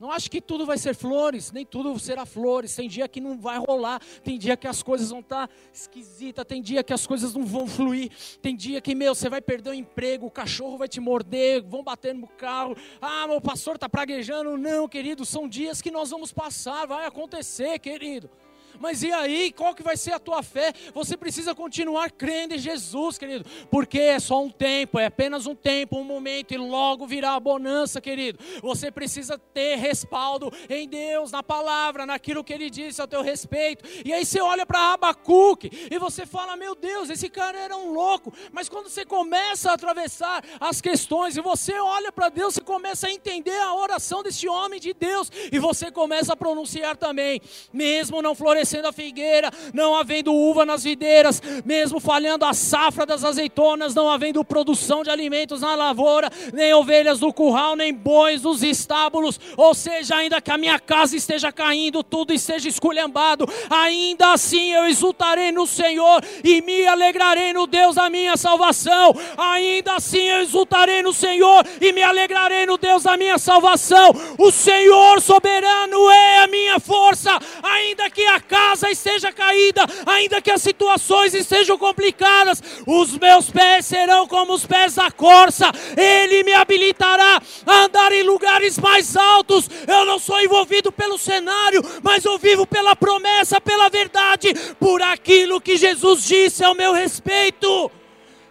Não acho que tudo vai ser flores, nem tudo será flores. Tem dia que não vai rolar, tem dia que as coisas vão estar tá esquisitas, tem dia que as coisas não vão fluir, tem dia que, meu, você vai perder o emprego, o cachorro vai te morder, vão bater no carro. Ah, meu pastor está praguejando. Não, querido, são dias que nós vamos passar, vai acontecer, querido. Mas e aí, qual que vai ser a tua fé? Você precisa continuar crendo em Jesus, querido, porque é só um tempo, é apenas um tempo, um momento, e logo virá a bonança, querido. Você precisa ter respaldo em Deus, na palavra, naquilo que Ele disse ao teu respeito. E aí você olha para Abacuque e você fala: Meu Deus, esse cara era um louco. Mas quando você começa a atravessar as questões e você olha para Deus, você começa a entender a oração desse homem de Deus e você começa a pronunciar também, mesmo não florescendo florescendo a figueira, não havendo uva nas videiras, mesmo falhando a safra das azeitonas, não havendo produção de alimentos na lavoura, nem ovelhas do curral, nem bois nos estábulos, ou seja, ainda que a minha casa esteja caindo, tudo esteja esculhambado, ainda assim eu exultarei no Senhor e me alegrarei no Deus da minha salvação, ainda assim eu exultarei no Senhor e me alegrarei no Deus da minha salvação. O Senhor soberano é a minha força, ainda que a casa esteja caída, ainda que as situações estejam complicadas, os meus pés serão como os pés da corça, Ele me habilitará a andar em lugares mais altos. Eu não sou envolvido pelo cenário, mas eu vivo pela promessa, pela verdade, por aquilo que Jesus disse ao meu respeito.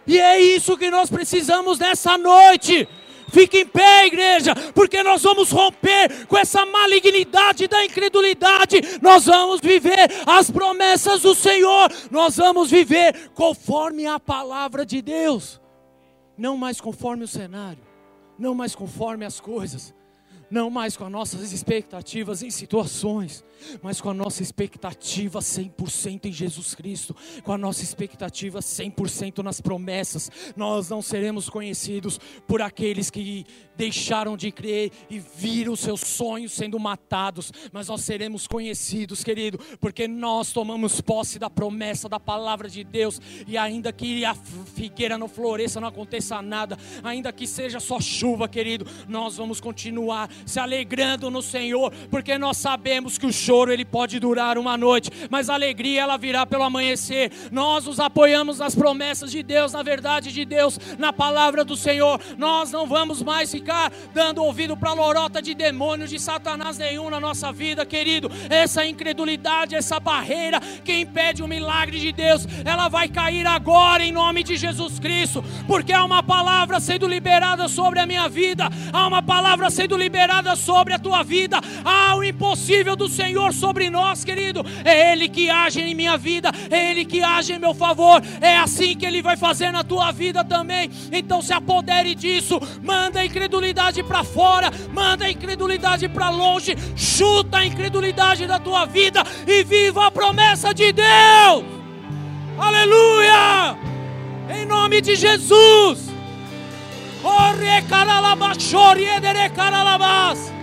E é isso que nós precisamos nessa noite. Fique em pé, igreja, porque nós vamos romper com essa malignidade da incredulidade. Nós vamos viver as promessas do Senhor. Nós vamos viver conforme a palavra de Deus, não mais conforme o cenário, não mais conforme as coisas, não mais com as nossas expectativas em situações, mas com a nossa expectativa 100% em Jesus Cristo, com a nossa expectativa 100% nas promessas. Nós não seremos conhecidos por aqueles que deixaram de crer e viram seus sonhos sendo matados, mas nós seremos conhecidos, querido, porque nós tomamos posse da promessa da palavra de Deus, e ainda que a figueira não floresça, não aconteça nada, ainda que seja só chuva, querido, nós vamos continuar se alegrando no Senhor, porque nós sabemos que o choro ele pode durar uma noite, mas a alegria ela virá pelo amanhecer. Nós nos apoiamos nas promessas de Deus, na verdade de Deus, na palavra do Senhor. Nós não vamos mais ficar dando ouvido para lorota de demônios, de Satanás nenhum na nossa vida, querido. Essa incredulidade, essa barreira que impede o milagre de Deus, ela vai cair agora em nome de Jesus Cristo, porque há uma palavra sendo liberada sobre a minha vida, há uma palavra sendo liberada sobre a tua vida, há o impossível do Senhor Senhor sobre nós, querido. É Ele que age em minha vida, é Ele que age em meu favor. É assim que Ele vai fazer na tua vida também. Então se apodere disso, manda a incredulidade para fora, manda a incredulidade para longe, chuta a incredulidade da tua vida e viva a promessa de Deus. Aleluia! Em nome de Jesus. Ore caralabachori edere caralabas.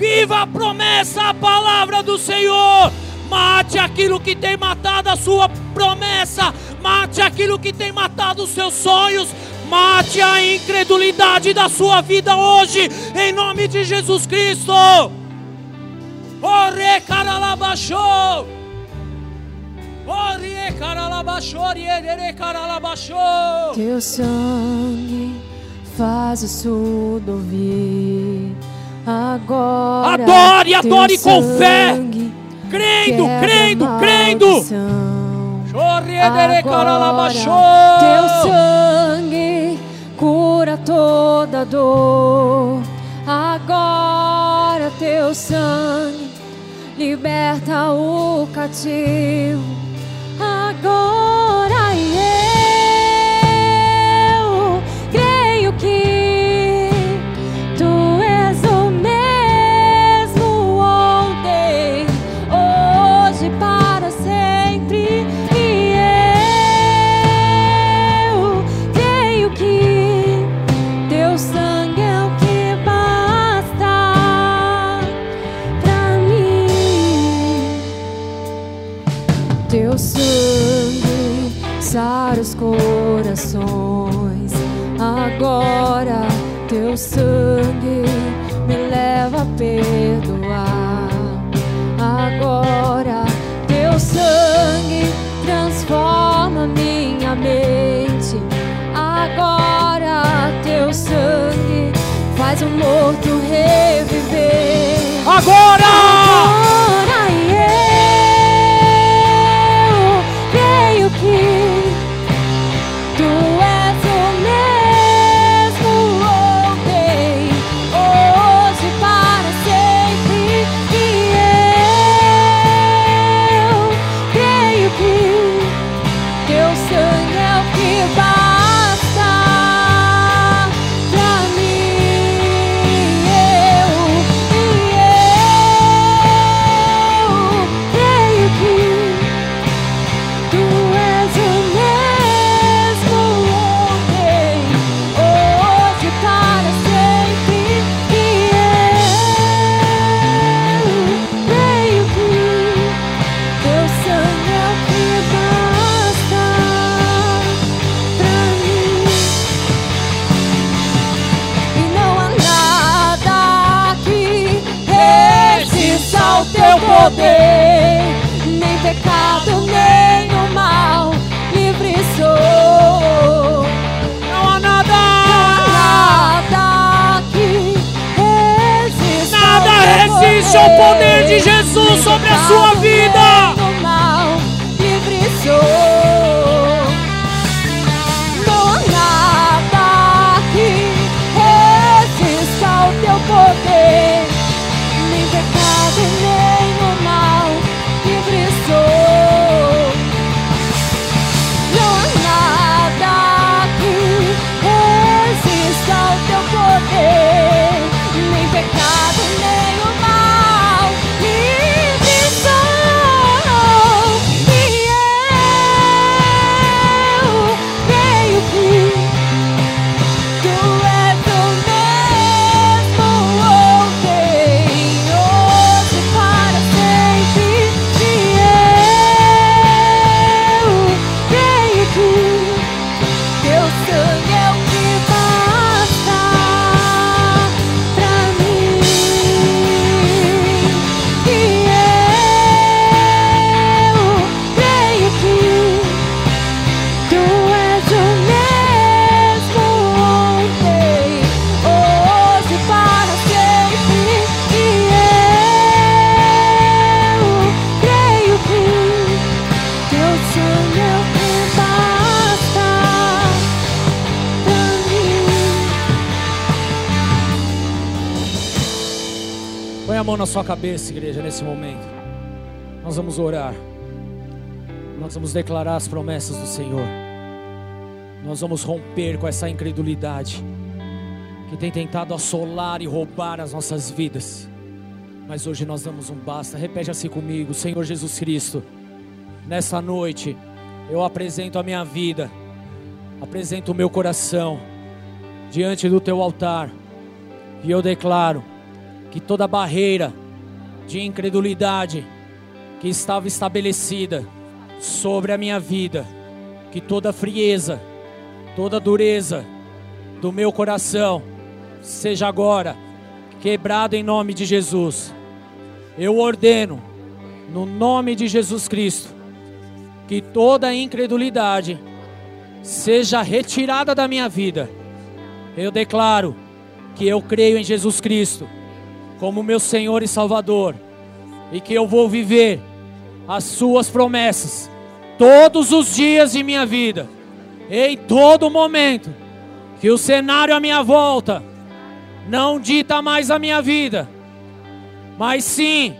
Viva a promessa, a palavra do Senhor. Mate aquilo que tem matado a sua promessa. Mate aquilo que tem matado os seus sonhos. Mate a incredulidade da sua vida hoje, em nome de Jesus Cristo. Ore caralabachou. Ore caralabachou. Teu sangue faz o surdo ouvir Agora adore, adore com fé, crendo, crendo, crendo. Agora, teu sangue cura toda dor. Agora teu sangue liberta o cativo. Teu sangue me leva a perdoar. Agora teu sangue transforma minha mente. Agora teu sangue faz o morto reviver. Agora! Cabeça, igreja, nesse momento. Nós vamos orar. Nós vamos declarar as promessas do Senhor. Nós vamos romper com essa incredulidade que tem tentado assolar e roubar as nossas vidas. Mas hoje nós damos um basta. Repete assim comigo, Senhor Jesus Cristo. Nessa noite eu apresento a minha vida, apresento o meu coração diante do teu altar. E eu declaro que toda barreira de incredulidade que estava estabelecida sobre a minha vida, que toda frieza, toda dureza do meu coração seja agora quebrado em nome de Jesus. Eu ordeno, no nome de Jesus Cristo, que toda incredulidade seja retirada da minha vida. Eu declaro que eu creio em Jesus Cristo como meu Senhor e Salvador e que eu vou viver as Suas promessas todos os dias de minha vida, em todo momento, que o cenário à minha volta não dita mais a minha vida, mas sim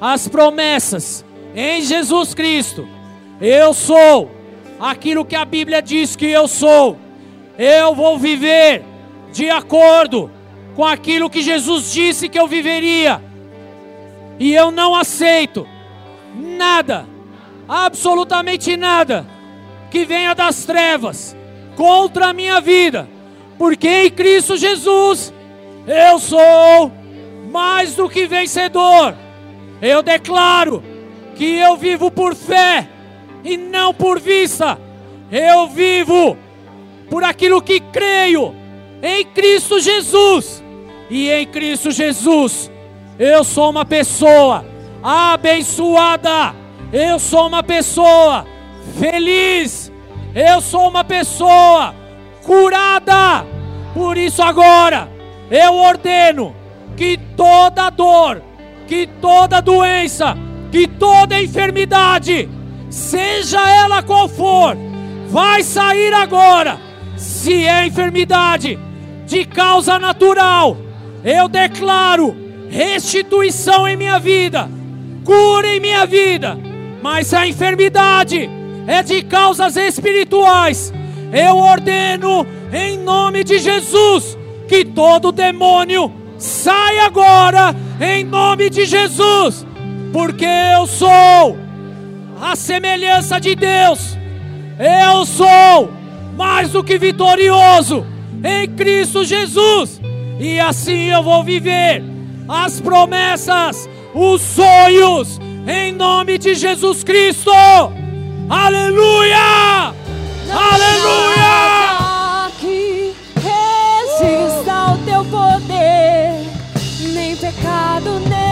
as promessas em Jesus Cristo. Eu sou aquilo que a Bíblia diz que eu sou. Eu vou viver de acordo com aquilo que Jesus disse que eu viveria. E eu não aceito nada, absolutamente nada, que venha das trevas contra a minha vida, porque em Cristo Jesus eu sou mais do que vencedor. Eu declaro que eu vivo por fé e não por vista. Eu vivo por aquilo que creio em Cristo Jesus. E em Cristo Jesus, eu sou uma pessoa abençoada. Eu sou uma pessoa feliz. Eu sou uma pessoa curada. Por isso agora eu ordeno que toda dor, que toda doença, que toda enfermidade, seja ela qual for, vai sair agora. Se é enfermidade de causa natural, eu declaro restituição em minha vida, cura em minha vida. Mas se a enfermidade é de causas espirituais, eu ordeno em nome de Jesus que todo demônio saia agora em nome de Jesus, porque eu sou a semelhança de Deus. Eu sou mais do que vitorioso em Cristo Jesus. E assim eu vou viver as promessas, os sonhos, em nome de Jesus Cristo. Aleluia! Aleluia! Nada que resista ao teu poder, nem pecado, nem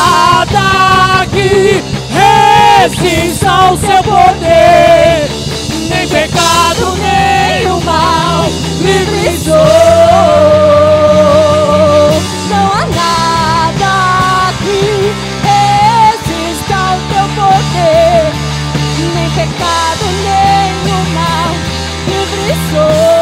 nada que resista ao seu poder. Nem pecado, nem o mal, livre sou. Não há nada que resista ao teu poder. Nem pecado, nem o mal, livre sou.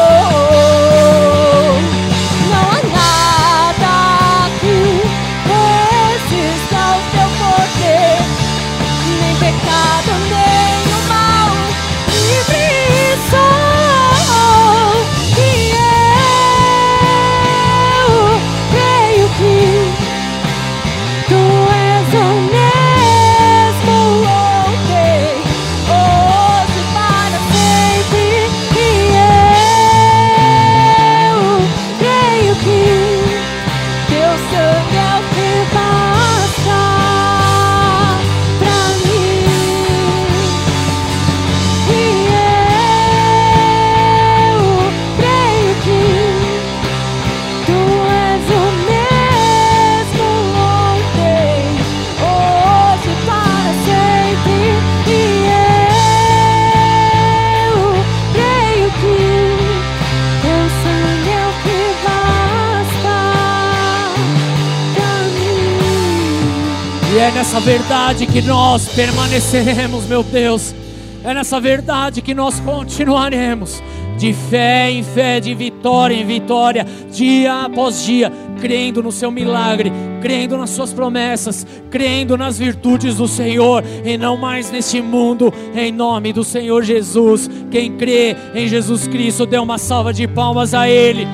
Nessa verdade que nós permaneceremos, meu Deus. É nessa verdade que nós continuaremos. De fé em fé, de vitória em vitória, dia após dia, crendo no seu milagre, crendo nas suas promessas, crendo nas virtudes do Senhor e não mais neste mundo, em nome do Senhor Jesus. Quem crê em Jesus Cristo, dê uma salva de palmas a Ele,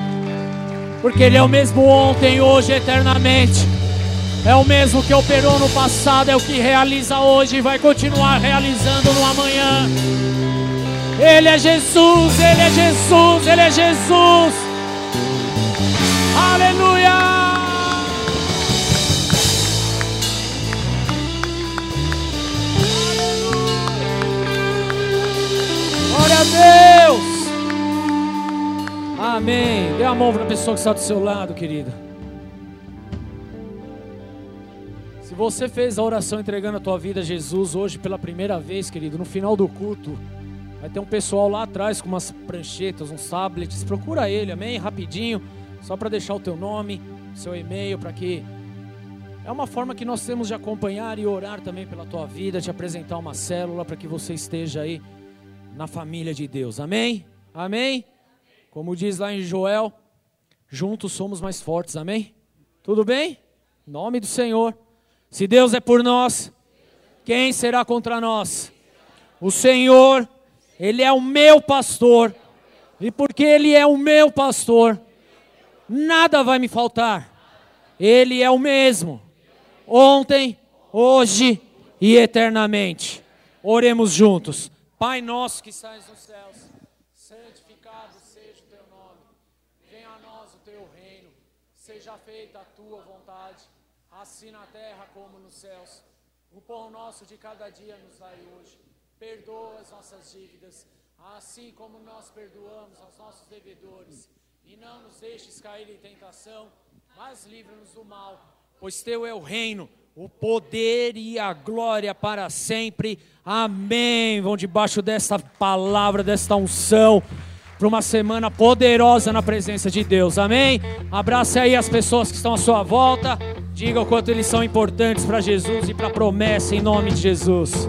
porque Ele é o mesmo ontem, hoje, eternamente. É o mesmo que operou no passado, é o que realiza hoje e vai continuar realizando no amanhã. Ele é Jesus, Ele é Jesus, Ele é Jesus. Aleluia! Glória a Deus! Amém. Dê a mão para a pessoa que está do seu lado, querida. Você fez a oração entregando a tua vida a Jesus hoje pela primeira vez, querido, no final do culto, vai ter um pessoal lá atrás com umas pranchetas, uns tablets. Procura ele, amém? Rapidinho, só para deixar o teu nome, seu e-mail, para que é uma forma que nós temos de acompanhar e orar também pela tua vida, te apresentar uma célula para que você esteja aí na família de Deus. Amém? Amém? Como diz lá em Joel, juntos somos mais fortes. Amém? Tudo bem? Em nome do Senhor. Se Deus é por nós, quem será contra nós? O Senhor, Ele é o meu pastor. E porque Ele é o meu pastor, nada vai me faltar. Ele é o mesmo, ontem, hoje e eternamente. Oremos juntos. Pai nosso que estás nos céus, santificado seja o teu nome. Venha a nós o teu reino. Seja feita a tua vontade, assim na terra como nos céus. O pão nosso de cada dia nos dai hoje. Perdoa as nossas dívidas, assim como nós perdoamos aos nossos devedores. E não nos deixes cair em tentação, mas livra-nos do mal. Pois teu é o reino, o poder e a glória para sempre. Amém. Vão debaixo desta palavra, desta unção, para uma semana poderosa na presença de Deus. Amém. Abrace aí as pessoas que estão à sua volta. Diga o quanto eles são importantes para Jesus e para a promessa em nome de Jesus.